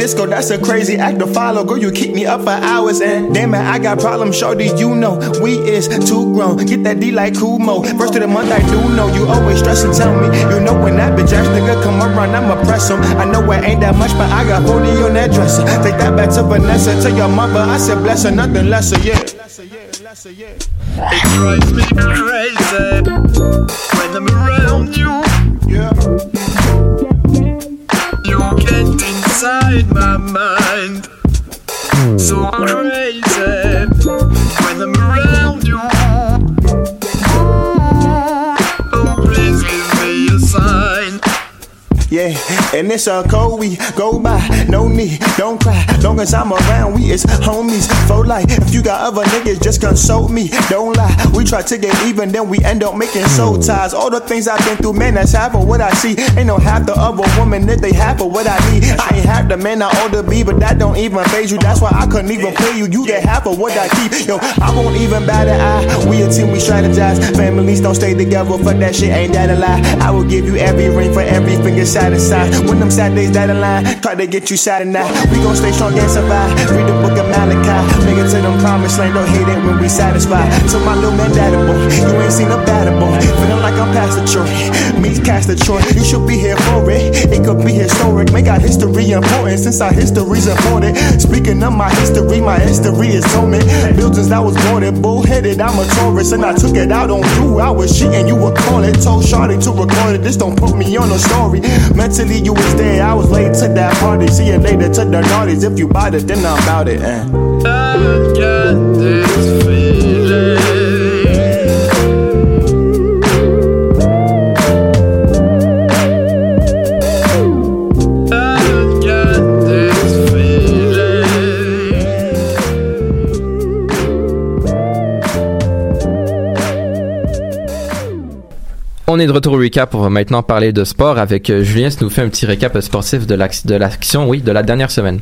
Disco. That's a crazy act to follow. Girl, you keep me up for hours, and damn it, I got problems. Shorty, you know, we is too grown. Get that D like Kumo. First of the month, I do know you always stress and tell me. You know, when that bitch ass nigga come around, I'ma press him. I know it ain't that much, but I got 40 on that dresser. Take that back to Vanessa, tell your mother I said bless her, nothing lesser, yeah. It drives me crazy when I'm around you. Yeah. You get inside my mind. So crazy and it's a code we go by. No need, don't cry. Long as I'm around, we is homies for life. If you got other niggas, just consult me. Don't lie. We try to get even, then we end up making soul hmm. ties. All the things I've been through, man, that's half of what I see. Ain't no half the other woman if they half of what I need. I ain't half the man I ought to be, but that don't even phase you. That's why I couldn't even pay you. You get half of what I keep. Yo, I won't even bat an eye. We a team, we strategize. Families don't stay together Fuck that shit. Ain't that a lie? I will give you every ring for every finger satisfied. When them sad days that align, try to get you sad night. We gon' stay strong and survive. Read the book of Malachi. Make it to them promised land. Don't hate it when we satisfied. So my little man, daddy boy, you ain't seen a bad boy. Feeling like I'm past the Troy. Me cast the Troy. You should be here for it. It could be historic. Make our history important since our history's important. Speaking of my history, my history is torment. Buildings that was boarded, bullheaded. I'm a tourist and I took it out on you. I was cheating, you would call it. Told Shorty to record it. This don't put me on a story. Mentally, you was. I was late to that party. See you later to the naughties. If you bought it, then I'm about it. Eh. I got this On est de retour au recap. Va maintenant parler de sport avec euh, Julien. qui nous fait un petit récap sportif de l'ac- de l'action, oui, de la dernière semaine.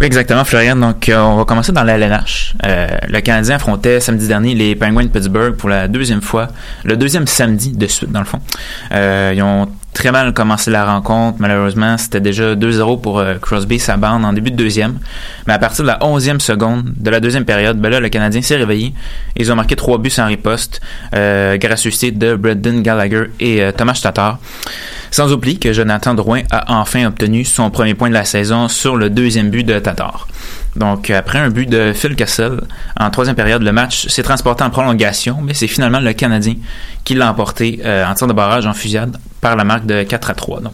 Oui, exactement, Florian. Donc, euh, on va commencer dans la LNH. Euh, le Canadien affrontait samedi dernier les Penguins de Pittsburgh pour la deuxième fois, le deuxième samedi de suite, dans le fond. Ils ont très mal commencé la rencontre. Malheureusement, c'était déjà 2-0 pour euh, Crosby, sa bande, en début de deuxième. Mais à partir de la onzième seconde de la deuxième période, ben là, le Canadien s'est réveillé. Ils ont marqué trois buts sans riposte, euh, grâce au site de Brendan Gallagher et euh, Thomas Tatar. Sans oublier que Jonathan Drouin a enfin obtenu son premier point de la saison sur le deuxième but de Tatar. Donc, après un but de Phil Kessel, en troisième période, le match s'est transporté en prolongation, mais c'est finalement le Canadien qui l'a emporté euh, en tir de barrage en fusillade par la marque de 4 à 3. Donc,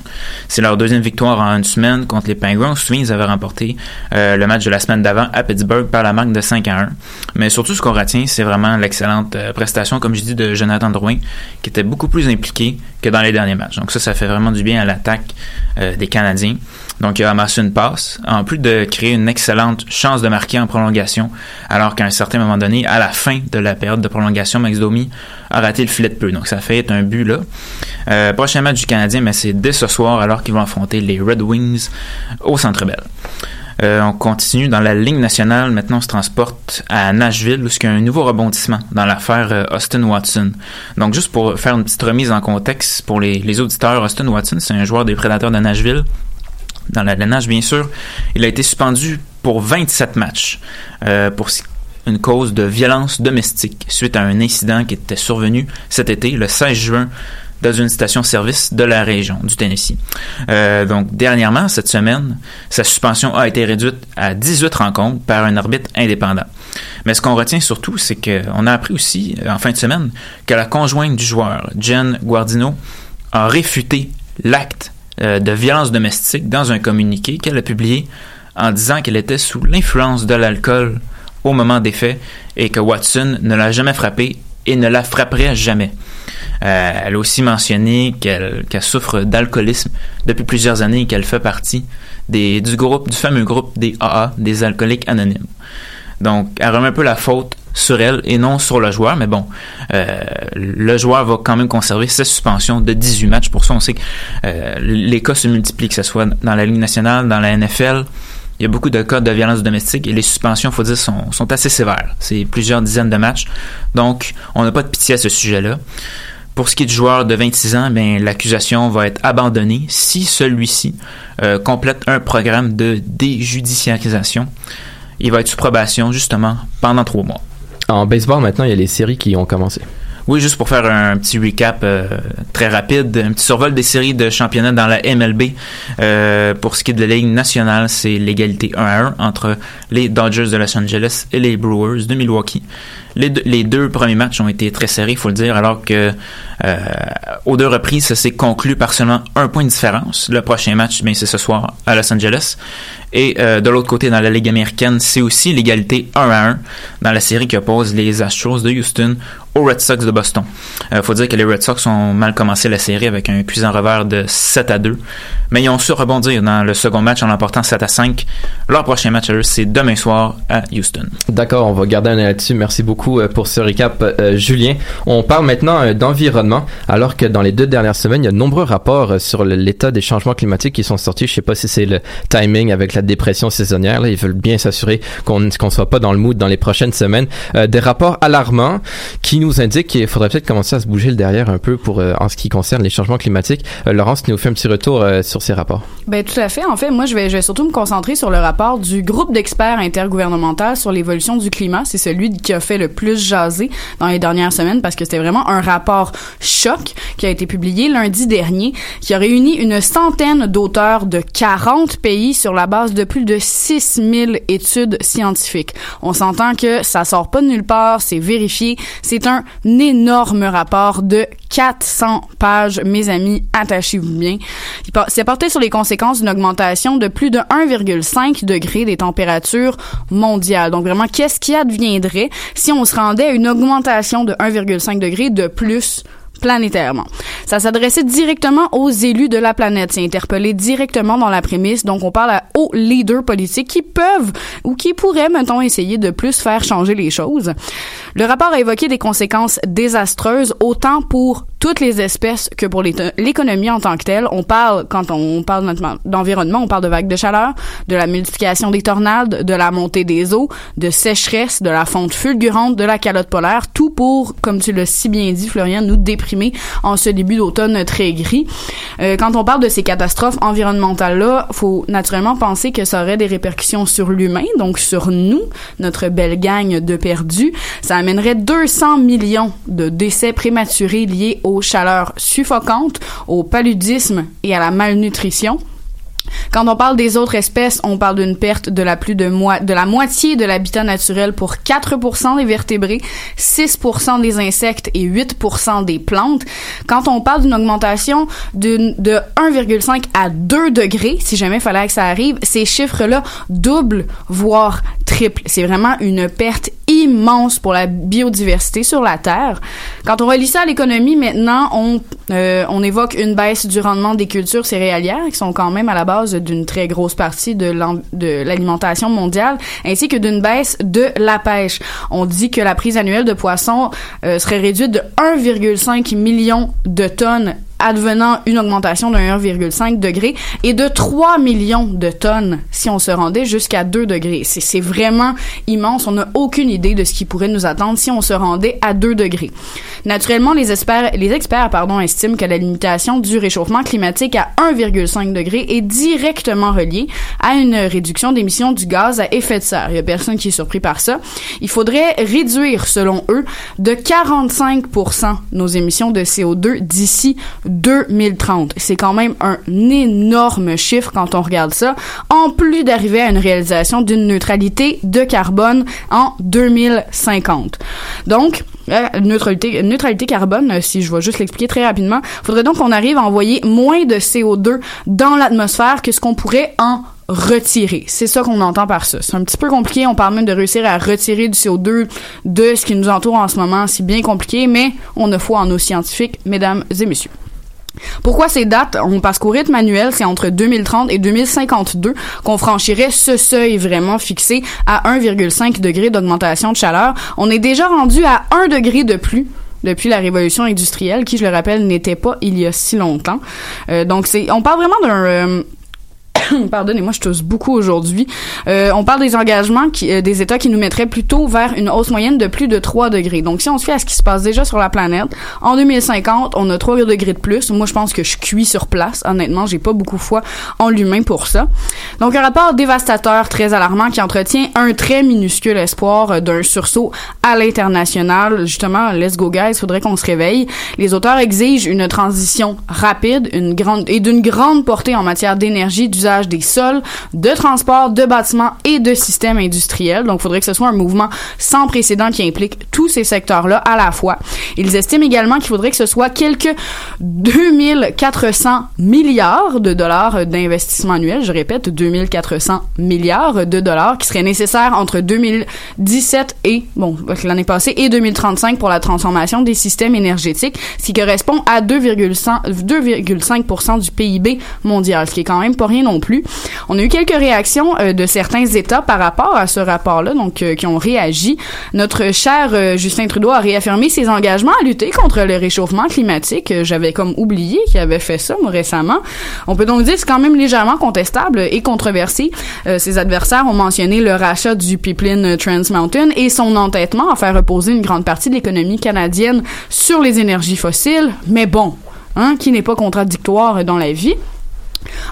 c'est leur deuxième victoire en une semaine contre les Penguins. On ils avaient remporté euh, le match de la semaine d'avant à Pittsburgh par la marque de 5 à 1. Mais surtout, ce qu'on retient, c'est vraiment l'excellente euh, prestation, comme je dis, de Jonathan Drouin, qui était beaucoup plus impliqué que dans les derniers matchs. Donc ça, ça fait vraiment du bien à l'attaque des Canadiens. Donc, il a amassé une passe, en plus de créer une excellente chance de marquer en prolongation, alors qu'à un certain moment donné, à la fin de la période de prolongation, Max Domi a raté le filet de peu. Donc, ça fait un but là. Euh, match du Canadien, mais c'est dès ce soir, alors qu'ils vont affronter les Red Wings au Centre Bell. Euh, on continue dans la ligne nationale. Maintenant, on se transporte à Nashville, où il y a un nouveau rebondissement dans l'affaire euh, Austin Watson. Donc, juste pour faire une petite remise en contexte pour les, auditeurs, Austin Watson, c'est un joueur des Prédateurs de Nashville dans la nage, bien sûr. Il a été suspendu pour 27 matchs euh, pour une cause de violence domestique suite à un incident qui était survenu cet été, le 16 juin, dans une station-service de la région du Tennessee. Euh, donc, dernièrement, cette semaine, sa suspension a été réduite à 18 rencontres par un arbitre indépendant. Mais ce qu'on retient surtout, c'est qu'on a appris aussi, en fin de semaine, que la conjointe du joueur, Jen Guardino, a réfuté l'acte euh, de violence domestique dans un communiqué qu'elle a publié en disant qu'elle était sous l'influence de l'alcool au moment des faits et que Watson ne l'a jamais frappée et ne la frapperait jamais. Euh, elle a aussi mentionné qu'elle souffre d'alcoolisme depuis plusieurs années et qu'elle fait partie des, du groupe, du fameux groupe des AA, des alcooliques anonymes. Donc, elle remet un peu la faute sur elle et non sur le joueur. Mais bon, euh, le joueur va quand même conserver sa suspension de 18 matchs. Pour ça, on sait que euh, les cas se multiplient, que ce soit dans la Ligue nationale, dans la NFL. Il y a beaucoup de cas de violence domestique et les suspensions, faut dire, sont, sont assez sévères. C'est plusieurs dizaines de matchs. Donc, on n'a pas de pitié à ce sujet-là. Pour ce qui est du joueur de 26 ans, ben, l'accusation va être abandonnée si celui-ci euh, complète un programme de déjudiciarisation. Il va être sous probation justement pendant trois mois. En baseball, maintenant, il y a les séries qui ont commencé. Oui, juste pour faire un petit recap euh, très rapide, un petit survol des séries de championnat dans la MLB. Euh, pour ce qui est de la Ligue nationale, c'est l'égalité 1 à 1 entre les Dodgers de Los Angeles et les Brewers de Milwaukee. Les deux, premiers matchs ont été très serrés, faut le dire, alors que euh, aux deux reprises, ça s'est conclu par seulement un point de différence. Le prochain match, bien, c'est ce soir à Los Angeles. Et de l'autre côté, dans la Ligue américaine, c'est aussi l'égalité 1 à 1 dans la série qui oppose les Astros de Houston aux Red Sox de Boston. Il euh, faut dire que les Red Sox ont mal commencé la série avec un cuisant revers de 7 à 2, mais ils ont su rebondir dans le second match en l'emportant 7 à 5. Leur prochain match c'est demain soir à Houston. D'accord, on va garder un œil là-dessus. Merci beaucoup euh, pour ce recap, Julien. On parle maintenant d'environnement, alors que dans les deux dernières semaines, il y a de nombreux rapports sur l'état des changements climatiques qui sont sortis. Je sais pas si c'est le timing avec la dépression saisonnière. Là. Ils veulent bien s'assurer qu'on ne soit pas dans le mood dans les prochaines semaines. Euh, des rapports alarmants qui nous indiquent qu'il faudrait peut-être commencer à se bouger le derrière un peu pour euh, en ce qui concerne les changements climatiques. Euh, Laurence, qui nous fait un petit retour sur ces rapports. Ben tout à fait. En fait, moi, je vais, je vais surtout me concentrer sur le rapport du groupe d'experts intergouvernemental sur l'évolution du climat. C'est celui qui a fait le plus jaser dans les dernières semaines parce que c'était vraiment un rapport choc qui a été publié lundi dernier, qui a réuni une centaine d'auteurs de 40 pays sur la base de plus de 6000 études scientifiques. On s'entend que ça sort pas de nulle part, c'est vérifié. C'est un énorme rapport de 400 pages, mes amis, attachez-vous bien. C'est porté sur les conséquences d'une augmentation de plus de 1,5 degré des températures mondiales. Donc vraiment, qu'est-ce qui adviendrait si on se rendait à une augmentation de 1,5 degré de plus planétairement. Ça s'adressait directement aux élus de la planète. C'est interpellé directement dans la prémisse. Donc, on parle aux leaders politiques qui peuvent ou qui pourraient, mettons, essayer de plus faire changer les choses. Le rapport a évoqué des conséquences désastreuses autant pour toutes les espèces que pour l'économie en tant que telle. On parle, quand on parle d'environnement, on parle de vagues de chaleur, de la multiplication des tornades, de la montée des eaux, de sécheresse, de la fonte fulgurante de la calotte polaire, tout pour, comme tu l'as si bien dit, Florian, nous déprimer en ce début d'automne très gris. Euh, quand on parle de ces catastrophes environnementales-là, faut naturellement penser que ça aurait des répercussions sur l'humain, donc sur nous, notre belle gang de perdus. Ça amènerait 200 millions de décès prématurés liés au aux chaleurs suffocantes, au paludisme et à la malnutrition. Quand on parle des autres espèces, on parle d'une perte de la plus de, moitié de l'habitat naturel pour 4% des vertébrés, 6% des insectes et 8% des plantes. Quand on parle d'une augmentation de 1,5 à 2 degrés, si jamais il fallait que ça arrive, ces chiffres-là doublent, voire triplent. C'est vraiment une perte immense pour la biodiversité sur la Terre. Quand on relie ça à l'économie, maintenant, on, euh, on évoque une baisse du rendement des cultures céréalières qui sont quand même à la base d'une très grosse partie de l'alimentation mondiale, ainsi que d'une baisse de la pêche. On dit que la prise annuelle de poissons euh, serait réduite de 1,5 million de tonnes advenant une augmentation de 1,5 degré et de 3 millions de tonnes si on se rendait jusqu'à 2 degrés. C'est vraiment immense. On n'a aucune idée de ce qui pourrait nous attendre si on se rendait à 2 degrés. Naturellement, les experts, les experts pardon, estiment que la limitation du réchauffement climatique à 1,5 degré est directement reliée à une réduction d'émissions du gaz à effet de serre. Il y a personne qui est surpris par ça. Il faudrait réduire, selon eux, de 45% nos émissions de CO2 d'ici 2030. C'est quand même un énorme chiffre quand on regarde ça, en plus d'arriver à une réalisation d'une neutralité de carbone en 2050. Donc, euh, neutralité, neutralité carbone, euh, si je vais juste l'expliquer très rapidement, faudrait donc qu'on arrive à envoyer moins de CO2 dans l'atmosphère que ce qu'on pourrait en retirer. C'est ça qu'on entend par ça. C'est un petit peu compliqué. On parle même de réussir à retirer du CO2 de ce qui nous entoure en ce moment. C'est bien compliqué, mais on a foi en nos scientifiques, mesdames et messieurs. Pourquoi ces dates? Parce qu'au rythme annuel, c'est entre 2030 et 2052 qu'on franchirait ce seuil vraiment fixé à 1,5 degré d'augmentation de chaleur. On est déjà rendu à 1 degré de plus depuis la révolution industrielle, qui, je le rappelle, n'était pas il y a si longtemps. Euh, donc, c'est, on parle vraiment d'un... euh, Pardonnez-moi, je tousse beaucoup aujourd'hui. Euh, on parle des engagements qui, euh, des États qui nous mettraient plutôt vers une hausse moyenne de plus de 3 degrés. Donc, si on se fait à ce qui se passe déjà sur la planète, en 2050, on a 3 degrés de plus. Moi, je pense que je cuis sur place. Honnêtement, j'ai pas beaucoup foi en l'humain pour ça. Donc, un rapport dévastateur, très alarmant, qui entretient un très minuscule espoir euh, d'un sursaut à l'international. Justement, let's go guys, faudrait qu'on se réveille. Les auteurs exigent une transition rapide, une grande et d'une grande portée en matière d'énergie, d'usage des sols, de transport, de bâtiments et de systèmes industriels. Donc, il faudrait que ce soit un mouvement sans précédent qui implique tous ces secteurs-là à la fois. Ils estiment également qu'il faudrait que ce soit quelques 2400 milliards de dollars d'investissement annuel. Je répète, 2400 milliards de dollars qui seraient nécessaires entre 2017 et, bon, l'année passée et 2035 pour la transformation des systèmes énergétiques, ce qui correspond à 2,5% du PIB mondial, ce qui est quand même pas rien non plus. On a eu quelques réactions euh, de certains États par rapport à ce rapport-là, donc euh, qui ont réagi. Notre cher euh, Justin Trudeau a réaffirmé ses engagements à lutter contre le réchauffement climatique. J'avais comme oublié qu'il avait fait ça récemment. On peut donc dire que c'est quand même légèrement contestable et controversé. Ses adversaires ont mentionné le rachat du pipeline Trans Mountain et son entêtement à faire reposer une grande partie de l'économie canadienne sur les énergies fossiles. Mais bon, hein, qui n'est pas contradictoire dans la vie?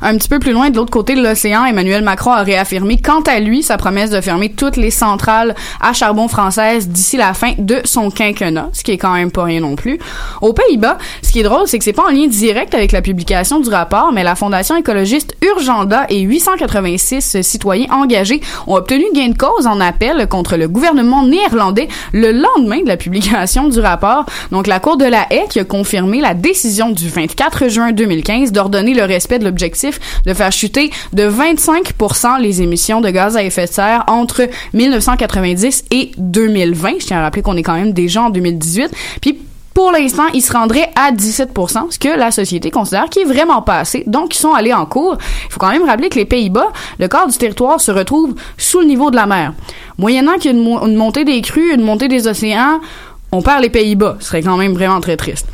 Un petit peu plus loin, de l'autre côté de l'océan, Emmanuel Macron a réaffirmé, quant à lui, sa promesse de fermer toutes les centrales à charbon françaises d'ici la fin de son quinquennat, ce qui est quand même pas rien non plus. Aux Pays-Bas, ce qui est drôle, c'est que c'est pas en lien direct avec la publication du rapport, mais la fondation écologiste Urgenda et 886 citoyens engagés ont obtenu gain de cause en appel contre le gouvernement néerlandais le lendemain de la publication du rapport. Donc, la Cour de la Haye qui a confirmé la décision du 24 juin 2015 d'ordonner le respect de de faire chuter de 25% les émissions de gaz à effet de serre entre 1990 et 2020. Je tiens à rappeler qu'on est quand même déjà en 2018. Puis pour l'instant, ils se rendraient à 17 ce que la société considère qui est vraiment pas assez. Donc, ils sont allés en cours. Il faut quand même rappeler que les Pays-Bas, le quart du territoire se retrouve sous le niveau de la mer. Moyennant qu'il y ait une montée des crues, une montée des océans, on perd les Pays-Bas. Ce serait quand même vraiment très triste.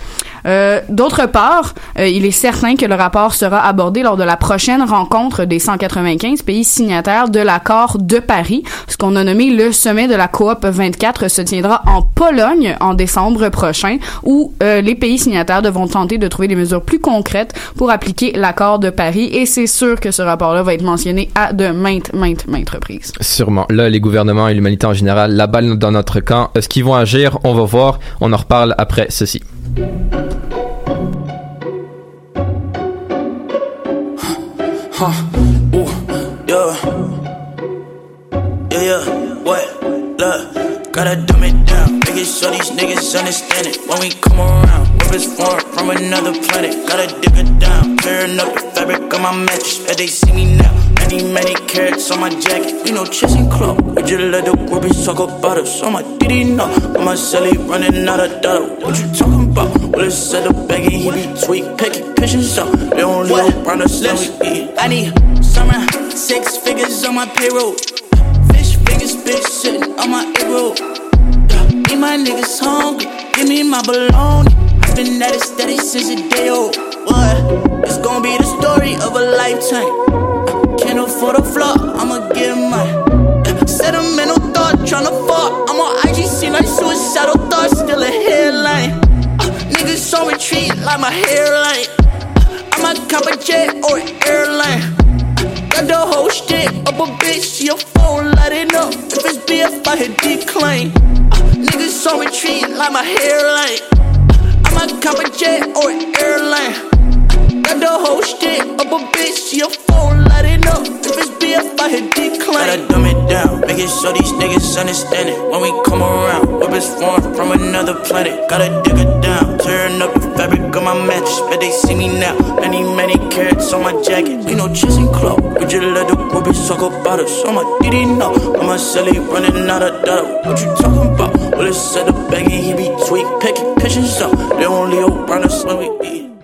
Euh, D'autre part, euh, il est certain que le rapport sera abordé lors de la prochaine rencontre des 195 pays signataires de l'accord de Paris, ce qu'on a nommé le sommet de la coop 24 se tiendra en Pologne en décembre prochain, où euh, les pays signataires devront tenter de trouver des mesures plus concrètes pour appliquer l'accord de Paris. Et c'est sûr que ce rapport-là va être mentionné à de maintes, maintes, maintes reprises. Sûrement. Là, les gouvernements et l'humanité en général, la balle dans notre camp. Est-ce qu'ils vont agir? On va voir. On en reparle après ceci. Yeah, yeah, what? Look, gotta dumb it down. Make it so these niggas understand it. When we come around, rivers form from another planet. Gotta dip it down. Tearing up the fabric on my mattress. Bet they see me now. Many, many carrots on my jacket. We know chasing club. We just let the groupies talk about us. On my DD, no. On my celly running out of dollar. What you talking about? Well, it's set up baggy. He be tweak, picky, pitching up. They don't live around us. Let me eat. I need summer, six figures on my payroll. Bitch, sitting on my ear Yeah, me my niggas hungry. Give me my bologna. I've been at it steady since the day old. What? It's gonna be the story of a lifetime. Can't afford a flop, I'ma get mine. Yeah, Sentimental thought, tryna fuck. I'm on IG, see like suicidal thoughts, still a headline. Uh, niggas on retreat like my hairline. I might cop a jet or an airline. Got the whole shit up a bitch, your phone lighting up. If it's BF, I hit decline. Uh, niggas on retreat like my hairline. I might cop a jet or an airline. Got the whole shit up a bitch, your phone lighting up. If it's BF, I hit decline. Gotta dumb it down, make it so these niggas understand it. When we come around, weapons formed from another planet. Gotta dig it down, tearing up the fabric on my mattress. Bet they see me now. Many, many carrots on my jacket. We know chasing club, we just let the groupies talk about us. On my DD, no. On my celly running out of data. What you talking about? Well, it's set up baggy, he be tweak, picky, pitching up. They only around us when we eat.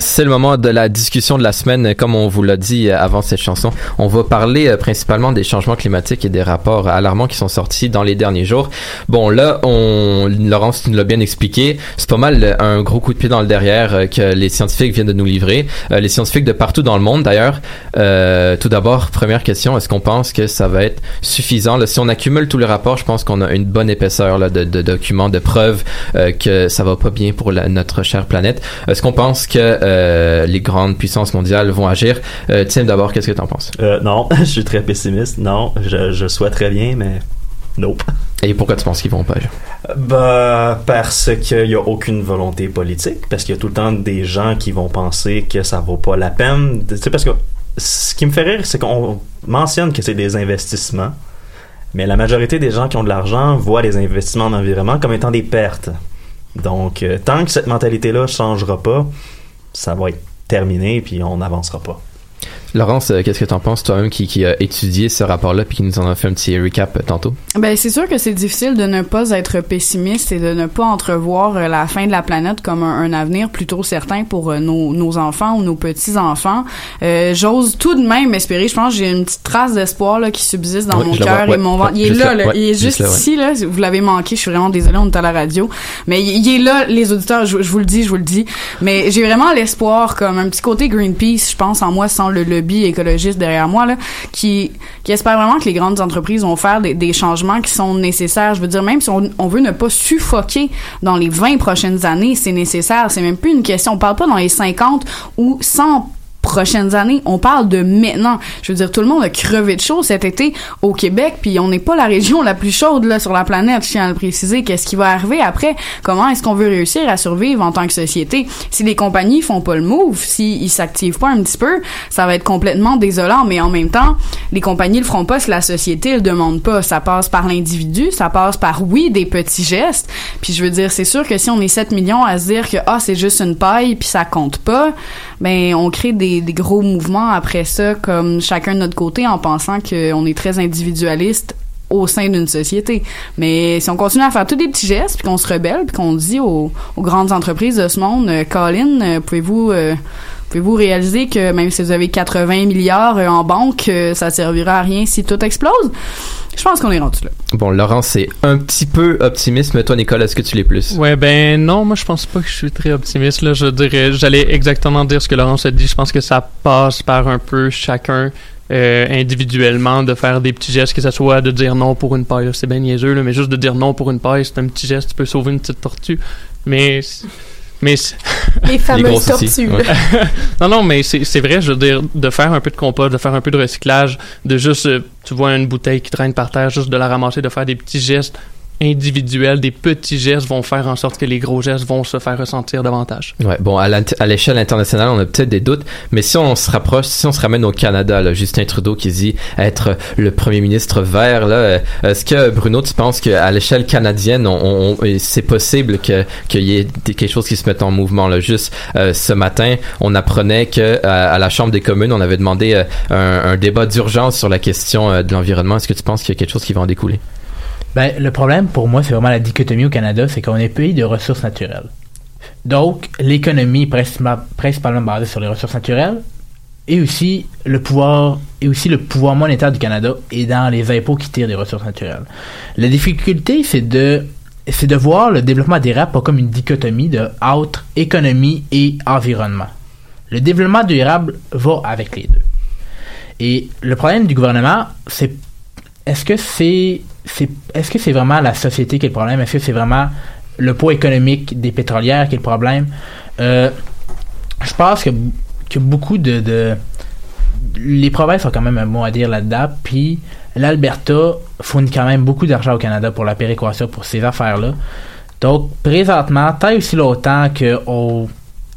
C'est le moment de la discussion de la semaine, comme on vous l'a dit avant cette chanson. On va parler euh, principalement des changements climatiques et des rapports alarmants qui sont sortis dans les derniers jours. Bon, là, on, Laurence, nous l'as bien expliqué. C'est pas mal euh, un gros coup de pied dans le derrière euh, que les scientifiques viennent de nous livrer. Les scientifiques de partout dans le monde, d'ailleurs. Euh, tout d'abord, première question, est-ce qu'on pense que ça va être suffisant? Si on accumule tous les rapports, je pense qu'on a une bonne épaisseur de, documents, de preuves que ça va pas bien pour la- notre chère planète. Est-ce qu'on pense que euh, les grandes puissances mondiales vont agir? Euh, Tim, d'abord, qu'est-ce que tu en penses? Euh, non, je suis très pessimiste. Non, je, je souhaiterais bien, mais nope. Et pourquoi tu penses qu'ils vont pas agir? Bah, parce qu'il n'y a aucune volonté politique, parce qu'il y a tout le temps des gens qui vont penser que ça vaut pas la peine. Tu sais, parce que ce qui me fait rire, c'est qu'on mentionne que c'est des investissements, mais la majorité des gens qui ont de l'argent voient les investissements en environnement comme étant des pertes. Donc, euh, tant que cette mentalité-là ne changera pas, ça va être terminé, puis on n'avancera pas. Laurence, euh, qu'est-ce que tu en penses, toi-même, qui, qui a étudié ce rapport-là puis qui nous en a fait un petit recap tantôt? Ben c'est sûr que c'est difficile de ne pas être pessimiste et de ne pas entrevoir euh, la fin de la planète comme un, un avenir plutôt certain pour euh, nos, nos enfants ou nos petits enfants. Euh, J'ose tout de même espérer. Je pense que j'ai une petite trace d'espoir là qui subsiste dans Oui, mon le cœur et mon ventre. Il est là, là, là. ouais, il est juste juste là, ouais. ici là. Vous l'avez manqué. Je suis vraiment désolée. On est à la radio, mais il, il est là, les auditeurs. Je, je vous le dis, je vous le dis. Mais j'ai vraiment l'espoir, comme un petit côté Greenpeace, je pense en moi, sans le écologiste derrière moi là, qui qui espère vraiment que les grandes entreprises vont faire des, des changements qui sont nécessaires. Je veux dire, même si on, on veut ne pas suffoquer dans les 20 prochaines années, c'est nécessaire. C'est même plus une question. On parle pas dans les 50 ou 100 prochaines années. On parle de maintenant. Je veux dire, tout le monde a crevé de chaud cet été au Québec, puis on n'est pas la région la plus chaude là sur la planète. Je tiens à le préciser. Qu'est-ce qui va arriver après? Comment est-ce qu'on veut réussir à survivre en tant que société? Si les compagnies font pas le move, si ils s'activent pas un petit peu, ça va être complètement désolant. Mais en même temps, les compagnies le feront pas si la société le demande pas. Ça passe par l'individu, ça passe par oui des petits gestes. Puis je veux dire, c'est sûr que si on est 7 millions à se dire que ah c'est juste une paille puis ça compte pas, ben on crée des, des gros mouvements après ça comme chacun de notre côté en pensant qu'on est très individualiste au sein d'une société. Mais si on continue à faire tous des petits gestes, puis qu'on se rebelle, puis qu'on dit aux, aux grandes entreprises de ce monde, euh, Colin, euh, pouvez-vous euh, pouvez-vous réaliser que même si vous avez 80 milliards euh, en banque, euh, ça servira à rien si tout explose? Je pense qu'on est rendu là. Bon, Laurence, c'est un petit peu optimiste, mais toi, Nicole, est-ce que tu l'es plus? Ouais, ben non, moi je pense pas que je suis très optimiste. Là, je dirais, j'allais exactement dire ce que Laurence a dit. Je pense que ça passe par un peu chacun euh, individuellement de faire des petits gestes, que ce soit de dire non pour une paille, c'est bien niaiseux, là, mais juste de dire non pour une paille, c'est un petit geste, tu peux sauver une petite tortue. Mais mais c'est- Les fameuses tortues. non, non, mais c'est c'est vrai, je veux dire, de faire un peu de compost, de faire un peu de recyclage, de juste, euh, tu vois une bouteille qui traîne par terre, juste de la ramasser, de faire des petits gestes individuels, des petits gestes vont faire en sorte que les gros gestes vont se faire ressentir davantage. Ouais, bon, à à l'échelle internationale, on a peut-être des doutes, mais si on se rapproche, si on se ramène au Canada, là, Justin Trudeau qui dit être le premier ministre vert, là, euh, est-ce que Bruno, tu penses qu'à l'échelle canadienne, on, on- c'est possible que qu'il y ait quelque chose qui se mette en mouvement là? Juste euh, ce matin, on apprenait que euh, à la Chambre des communes, on avait demandé euh, un, un débat d'urgence sur la question euh, de l'environnement. Est-ce que tu penses qu'il y a quelque chose qui va en découler? Ben, le problème pour moi, c'est vraiment la dichotomie au Canada, c'est qu'on est pays de ressources naturelles. Donc, l'économie est principa- principalement basée sur les ressources naturelles et aussi le pouvoir et aussi le pouvoir monétaire du Canada est dans les impôts qui tirent des ressources naturelles. La difficulté, c'est de c'est de voir le développement durable pas comme une dichotomie de entre économie et environnement. Le développement durable va avec les deux. Et le problème du gouvernement, c'est est-ce que c'est c'est est-ce que c'est vraiment la société qui est le problème? Est-ce que c'est vraiment le poids économique des pétrolières qui est le problème? Euh, Je pense que, que beaucoup de, de les provinces ont quand même un mot à dire là-dedans. Puis l'Alberta fournit quand même beaucoup d'argent au Canada pour la péréquation pour ces affaires-là. Donc présentement, tant et aussi longtemps qu'il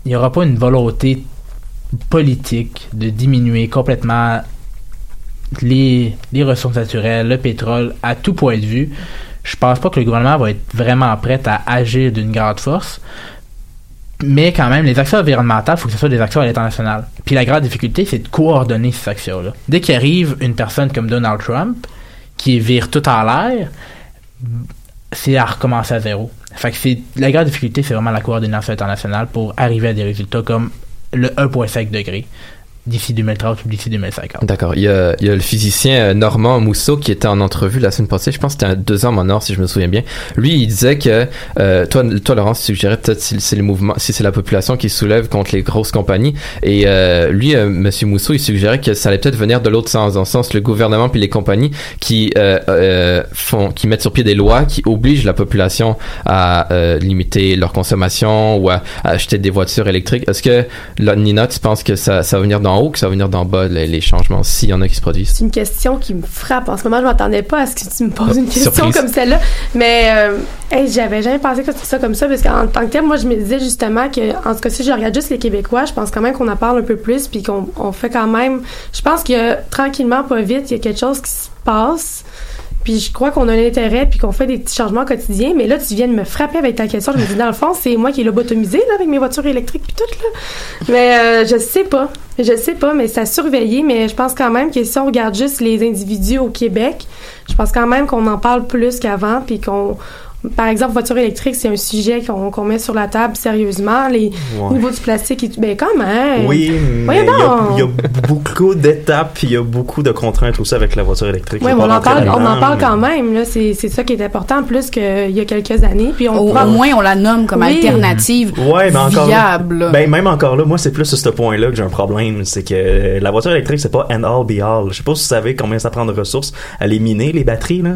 n'y aura pas une volonté politique de diminuer complètement les, ressources naturelles, le pétrole, à tout point de vue, je pense pas que le gouvernement va être vraiment prêt à agir d'une grande force. Mais quand même, les actions environnementales, il faut que ce soit des actions à l'international. Puis la grande difficulté, c'est de coordonner ces actions-là. Dès qu'il arrive une personne comme Donald Trump, qui vire tout en l'air, c'est à recommencer à zéro. Fait que c'est, la grande difficulté, c'est vraiment la coordination internationale pour arriver à des résultats comme le 1,5 degré d'ici 2030 ou d'ici 2050. D'accord. Il il y a le physicien euh, Normand Mousseau qui était en entrevue la semaine passée. Je pense que c'était deux hommes en or, si je me souviens bien. Lui, il disait que euh, toi, toi, Laurence, tu suggérais peut-être si c'est le mouvement, si c'est la population qui soulève contre les grosses compagnies. Et euh, lui, euh, Monsieur Mousseau, il suggérait que ça allait peut-être venir de l'autre sens, dans le sens le gouvernement puis les compagnies qui euh, euh, font, qui mettent sur pied des lois qui obligent la population à limiter leur consommation ou à, à acheter des voitures électriques. Est-ce que là, Nina, tu penses que ça, ça va venir d'en haut, que ça va venir d'en bas, les, les changements, s'il y en a qui se produisent? C'est une question qui me frappe. En ce moment, je m'attendais pas à ce que tu me poses une question Surprise. comme celle-là. Mais euh, hey, j'avais jamais pensé que c'était ça comme ça, parce qu'en tant que tel, moi, je me disais justement que, en tout cas, si je regarde juste les Québécois, je pense quand même qu'on en parle un peu plus, puis qu'on on fait quand même. Je pense que tranquillement, pas vite, il y a quelque chose qui se passe. Puis je crois qu'on a l'intérêt, puis qu'on fait des petits changements quotidiens. Mais là, tu viens de me frapper avec ta question. Je me dis, dans le fond, c'est moi qui l'ai lobotomisé, là, avec mes voitures électriques, puis tout, là. Mais euh, je sais pas. Je sais pas, mais c'est à surveiller. Mais je pense quand même que si on regarde juste les individus au Québec, je pense quand même qu'on en parle plus qu'avant, puis qu'on. Par exemple, voiture électrique, c'est un sujet qu'on met sur la table sérieusement. Les Ouais. niveaux du plastique, et ben quand même. Oui, mais il y, a, y beaucoup d'étapes, puis il y a beaucoup de contraintes aussi avec la voiture électrique. Oui, on en parle, on en parle mais- quand même. Là, c'est c'est ça qui est important, plus qu'il y a quelques années. Puis on Au, prend- au moins, on la nomme comme Oui. alternative Ouais, mais encore viable. Ben même encore là, moi c'est plus sur ce point-là que j'ai un problème, c'est que la voiture électrique c'est pas end all be all. Je sais pas si vous savez combien ça prend de ressources à les miner les batteries là.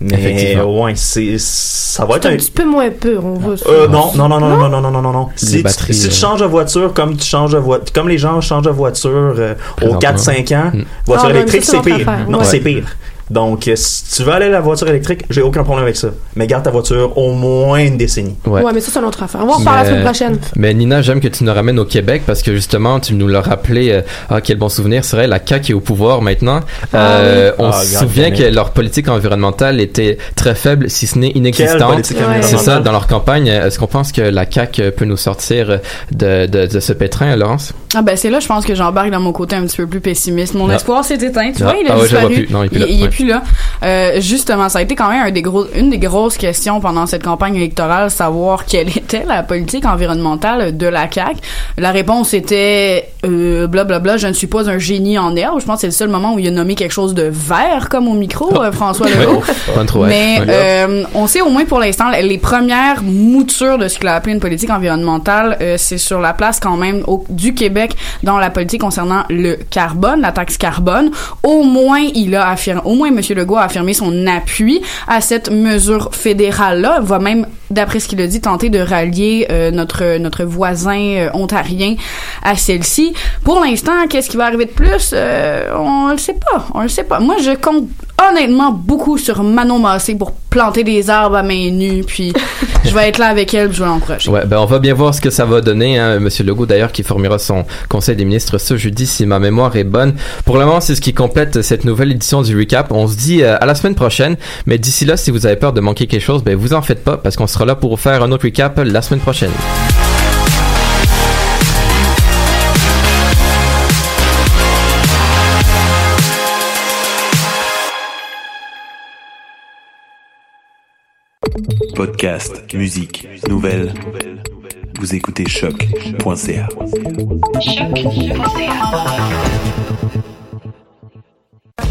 Mais Effectivement. ouais, c'est ça va être un un petit peu moins pur, on va. euh, non, non, non, non, non, non, non, non, non, non. Si, tu- si tu euh, changes de voiture comme tu changes de voiture, comme les gens changent de voiture euh, aux Présentement. 4-5 ans, Mm. voiture Ah, électrique c'est pire. Non, c'est pire. Donc, euh, si tu veux aller à la voiture électrique, j'ai aucun problème avec ça. Mais garde ta voiture au moins une décennie. Ouais. mais ça, c'est une autre affaire. On va en reparler la semaine prochaine. Mais Nina, j'aime que tu nous ramènes au Québec parce que justement, tu nous l'as rappelé. euh, ah, quel bon souvenir. C'est vrai, la CAQ est au pouvoir maintenant. Euh, On Ah, se souvient que leur politique environnementale était très faible, si ce n'est inexistante. Ouais. C'est ça, dans leur campagne. Est-ce qu'on pense que la CAQ peut nous sortir de, de, de ce pétrin, Laurence? Ah ben c'est là, je pense que j'embarque dans mon côté un petit peu plus pessimiste. Mon Ah. espoir s'est éteint, tu Ah. vois, il a Ah ouais, je le vois disparu. plus. Non, il est plus il, là. il est Ouais. Plus là. Euh, justement, ça a été quand même un des gros, une des grosses questions pendant cette campagne électorale, savoir quelle était la politique environnementale de la CAQ. La réponse était euh, blablabla, je ne suis pas un génie en herbe. Je pense que c'est le seul moment où il a nommé quelque chose de vert comme au micro, euh, François Legault. Ouais. Mais euh, on sait au moins pour l'instant les premières moutures de ce qu'il a appelé une politique environnementale, euh, c'est sur la place quand même au- du Québec dans la politique concernant le carbone, la taxe carbone. Au moins il a affirmé, au moins Monsieur Legault a affirmé son appui à cette mesure fédérale-là. Va même, d'après ce qu'il a dit, tenter de rallier euh, notre notre voisin euh, ontarien à celle-ci. Pour l'instant, qu'est-ce qui va arriver de plus? Euh, On le sait pas. On le sait pas. Moi, je compte honnêtement beaucoup sur Manon Massé pour planter des arbres à main nue, puis je vais être là avec elle, je vais l'encourager. Ouais, ben on va bien voir ce que ça va donner. Hein. Monsieur Legault, d'ailleurs, qui formera son conseil des ministres ce jeudi, si ma mémoire est bonne. Pour le moment, c'est ce qui complète cette nouvelle édition du recap. Se dit euh, à la semaine prochaine. Mais d'ici là, si vous avez peur de manquer quelque chose, ben vous en faites pas, parce qu'on sera là pour faire un autre recap la semaine prochaine. Podcast, musique, nouvelles. Vous écoutez choc.ca.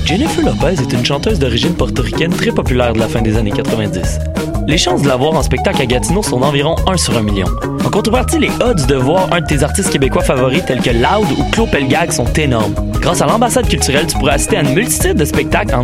Jennifer Lopez est une chanteuse d'origine portoricaine très populaire de la fin des années 90. Les chances de la voir en spectacle à Gatineau sont d'environ 1 sur 1 million. En contrepartie, les odds de voir un de tes artistes québécois favoris tels que Loud ou Claude Pelgag sont énormes. Grâce à l'ambassade culturelle, tu pourras assister à une multitude de spectacles en